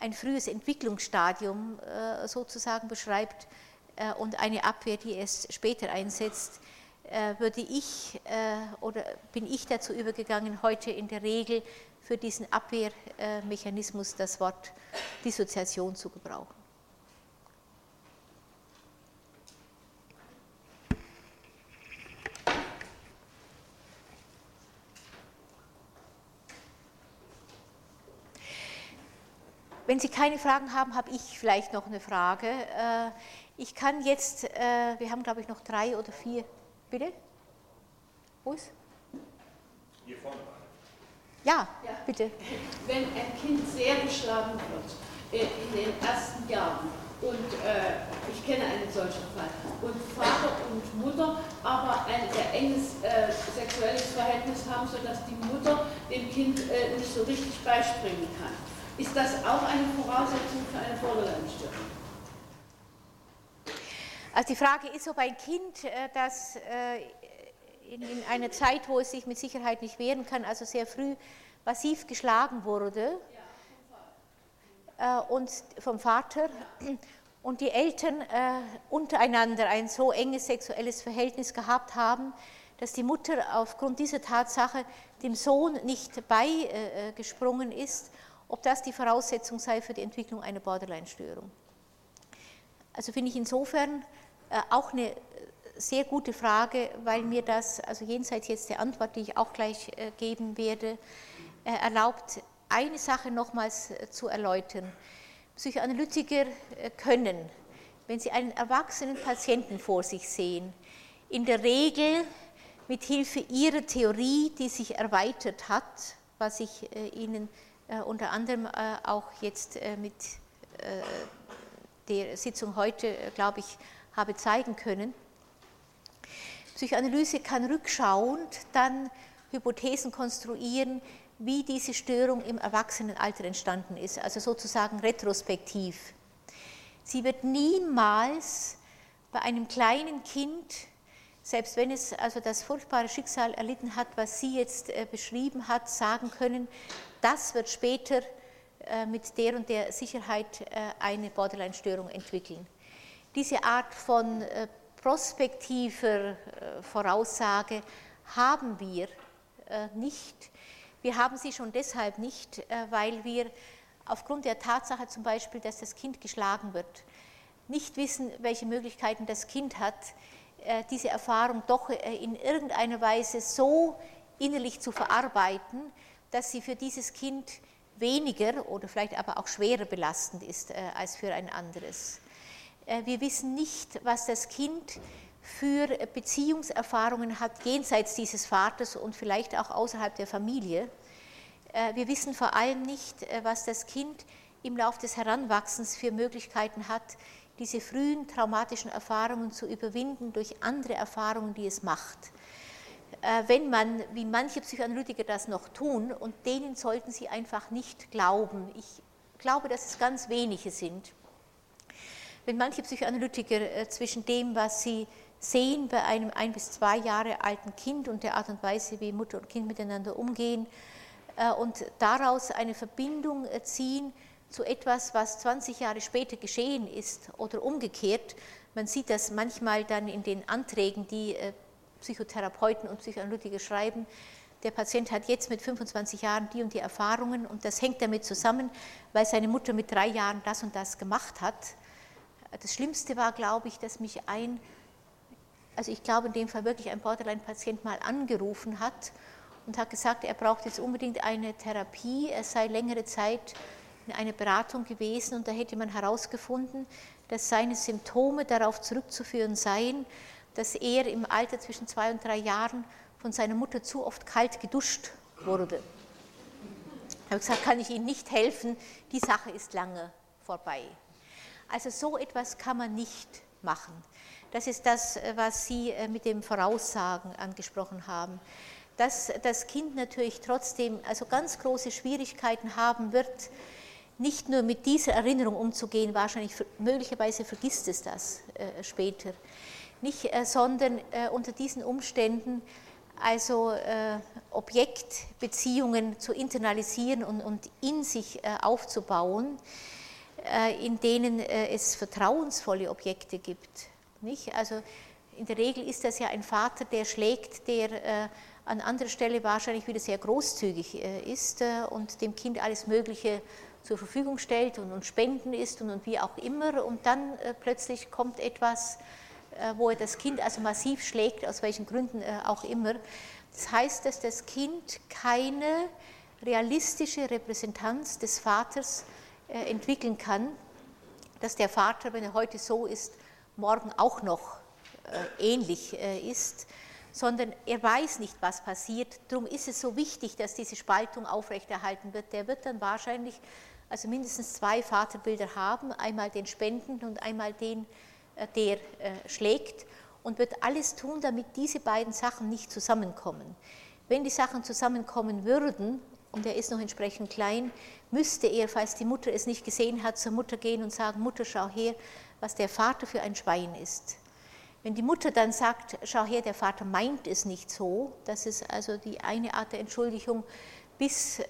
ein frühes Entwicklungsstadium sozusagen beschreibt und eine Abwehr, die es später einsetzt, würde ich oder bin ich dazu übergegangen, heute in der Regel für diesen Abwehrmechanismus das Wort Dissoziation zu gebrauchen. Wenn Sie keine Fragen haben, habe ich vielleicht noch eine Frage. Äh, ich kann jetzt, äh, wir haben glaube ich noch drei oder vier, bitte? Wo ist? Hier vorne. Ja, ja, bitte. Wenn ein Kind sehr geschlagen wird äh, in den ersten Jahren und äh, ich kenne einen solchen Fall und Vater und Mutter aber ein sehr enges äh, sexuelles Verhältnis haben, sodass die Mutter dem Kind äh, nicht so richtig beispringen kann. Ist das auch eine Voraussetzung für eine Borderline-Störung? Also die Frage ist, ob ein Kind, äh, das äh, in, in einer Zeit, wo es sich mit Sicherheit nicht wehren kann, also sehr früh massiv geschlagen wurde äh, und vom Vater und die Eltern untereinander ein so enges sexuelles Verhältnis gehabt haben, dass die Mutter aufgrund dieser Tatsache dem Sohn nicht beigesprungen ist, ob das die Voraussetzung sei für die Entwicklung einer Borderline-Störung. Also finde ich insofern äh, auch eine sehr gute Frage, weil mir das, also jenseits jetzt der Antwort, die ich auch gleich äh, geben werde, äh, erlaubt, eine Sache nochmals äh, zu erläutern. Psychoanalytiker können, wenn sie einen erwachsenen Patienten vor sich sehen, in der Regel mit Hilfe ihrer Theorie, die sich erweitert hat, was ich Ihnen unter anderem auch jetzt mit der Sitzung heute, glaube ich, habe zeigen können, Psychoanalyse kann rückschauend dann Hypothesen konstruieren, wie diese Störung im Erwachsenenalter entstanden ist, also sozusagen retrospektiv. Sie wird niemals bei einem kleinen Kind, selbst wenn es also das furchtbare Schicksal erlitten hat, was sie jetzt äh, beschrieben hat, sagen können, das wird später äh, mit der und der Sicherheit äh, eine Borderline-Störung entwickeln. Diese Art von prospektiver äh, Voraussage haben wir nicht. Wir haben sie schon deshalb nicht, weil wir aufgrund der Tatsache zum Beispiel, dass das Kind geschlagen wird, nicht wissen, welche Möglichkeiten das Kind hat, diese Erfahrung doch in irgendeiner Weise so innerlich zu verarbeiten, dass sie für dieses Kind weniger oder vielleicht aber auch schwerer belastend ist als für ein anderes. Äh, wir wissen nicht, was das Kind für Beziehungserfahrungen hat jenseits dieses Vaters und vielleicht auch außerhalb der Familie. Äh, wir wissen vor allem nicht, äh, was das Kind im Laufe des Heranwachsens für Möglichkeiten hat, diese frühen traumatischen Erfahrungen zu überwinden durch andere Erfahrungen, die es macht. Wenn man, wie manche Psychoanalytiker das noch tun, und denen sollten Sie einfach nicht glauben. Ich glaube, dass es ganz wenige sind wenn manche Psychoanalytiker äh, zwischen dem, was sie sehen bei einem ein bis zwei Jahre alten Kind und der Art und Weise, wie Mutter und Kind miteinander umgehen, äh, und daraus eine Verbindung äh, ziehen zu etwas, was 20 Jahre später geschehen ist oder umgekehrt. Man sieht das manchmal dann in den Anträgen, die Psychotherapeuten und Psychoanalytiker schreiben. Der Patient hat jetzt mit 25 Jahren die und die Erfahrungen und das hängt damit zusammen, weil seine Mutter mit drei Jahren das und das gemacht hat das Schlimmste war, glaube ich, dass mich ein, also ich glaube in dem Fall wirklich ein Borderline-Patient mal angerufen hat und hat gesagt, er braucht jetzt unbedingt eine Therapie, er sei längere Zeit in einer Beratung gewesen und da hätte man herausgefunden, dass seine Symptome darauf zurückzuführen seien, dass er im Alter zwischen zwei und drei Jahren von seiner Mutter zu oft kalt geduscht wurde. Ich habe gesagt, kann ich Ihnen nicht helfen, die Sache ist lange vorbei. Also so etwas kann man nicht machen. Das ist das, was Sie mit dem Voraussagen angesprochen haben. Dass das Kind natürlich trotzdem also ganz große Schwierigkeiten haben wird, nicht nur mit dieser Erinnerung umzugehen, wahrscheinlich möglicherweise vergisst es das äh, später, nicht, äh, sondern äh, unter diesen Umständen also äh, Objektbeziehungen zu internalisieren und, und in sich aufzubauen, in denen es vertrauensvolle Objekte gibt. Nicht? Also in der Regel ist das ja ein Vater, der schlägt, der an anderer Stelle wahrscheinlich wieder sehr großzügig ist und dem Kind alles Mögliche zur Verfügung stellt und, und Spenden ist und, und, wie auch immer. Und dann plötzlich kommt etwas, wo er das Kind also massiv schlägt, aus welchen Gründen äh, auch immer. Das heißt, dass das Kind keine realistische Repräsentanz des Vaters äh, entwickeln kann, dass der Vater, wenn er heute so ist, morgen auch noch äh, ähnlich äh, ist sondern er weiß nicht, was passiert. Darum ist es so wichtig, dass diese Spaltung aufrechterhalten wird. Der wird dann wahrscheinlich also mindestens zwei Vaterbilder haben, einmal den Spendenden und einmal den, äh, der äh, schlägt und wird alles tun, damit diese beiden Sachen nicht zusammenkommen. Wenn die Sachen zusammenkommen würden, und er ist noch entsprechend klein, müsste er, falls die Mutter es nicht gesehen hat, zur Mutter gehen und sagen, Mutter, schau her, was der Vater für ein Schwein ist. Wenn die Mutter dann sagt, schau her, der Vater meint es nicht so, das ist also die eine Art der Entschuldigung, bis äh,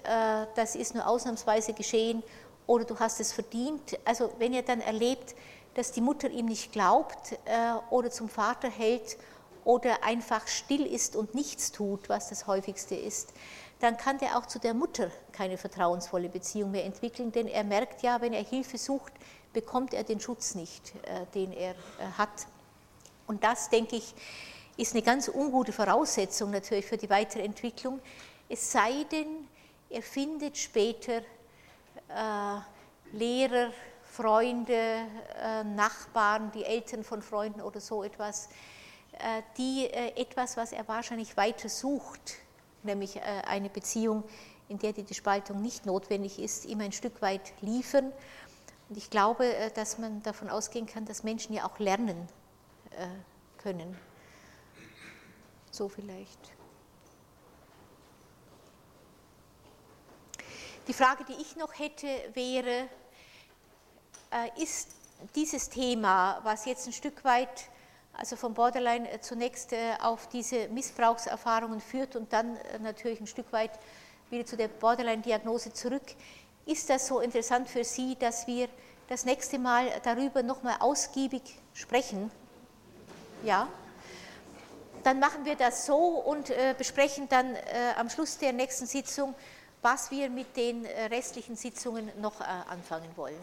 das ist nur ausnahmsweise geschehen oder du hast es verdient. Also wenn er dann erlebt, dass die Mutter ihm nicht glaubt äh, oder zum Vater hält oder einfach still ist und nichts tut, was das häufigste ist, dann kann der auch zu der Mutter keine vertrauensvolle Beziehung mehr entwickeln, denn er merkt ja, wenn er Hilfe sucht, bekommt er den Schutz nicht, äh, den er äh, hat. Und das, denke ich, ist eine ganz ungute Voraussetzung natürlich für die weitere Entwicklung, es sei denn, er findet später äh, Lehrer, Freunde, äh, Nachbarn, die Eltern von Freunden oder so etwas, äh, die äh, etwas, was er wahrscheinlich weiter sucht, nämlich eine Beziehung, in der die Spaltung nicht notwendig ist, ihm ein Stück weit liefern. Und ich glaube, dass man davon ausgehen kann, dass Menschen ja auch lernen können. So vielleicht. Die Frage, die ich noch hätte, wäre, ist dieses Thema, was jetzt ein Stück weit also vom Borderline äh, zunächst äh, auf diese Missbrauchserfahrungen führt und dann natürlich ein Stück weit wieder zu der Borderline-Diagnose zurück. Ist das so interessant für Sie, dass wir das nächste Mal darüber nochmal ausgiebig sprechen? Ja? Dann machen wir das so und besprechen dann am Schluss der nächsten Sitzung was wir mit den äh, restlichen Sitzungen noch äh, anfangen wollen.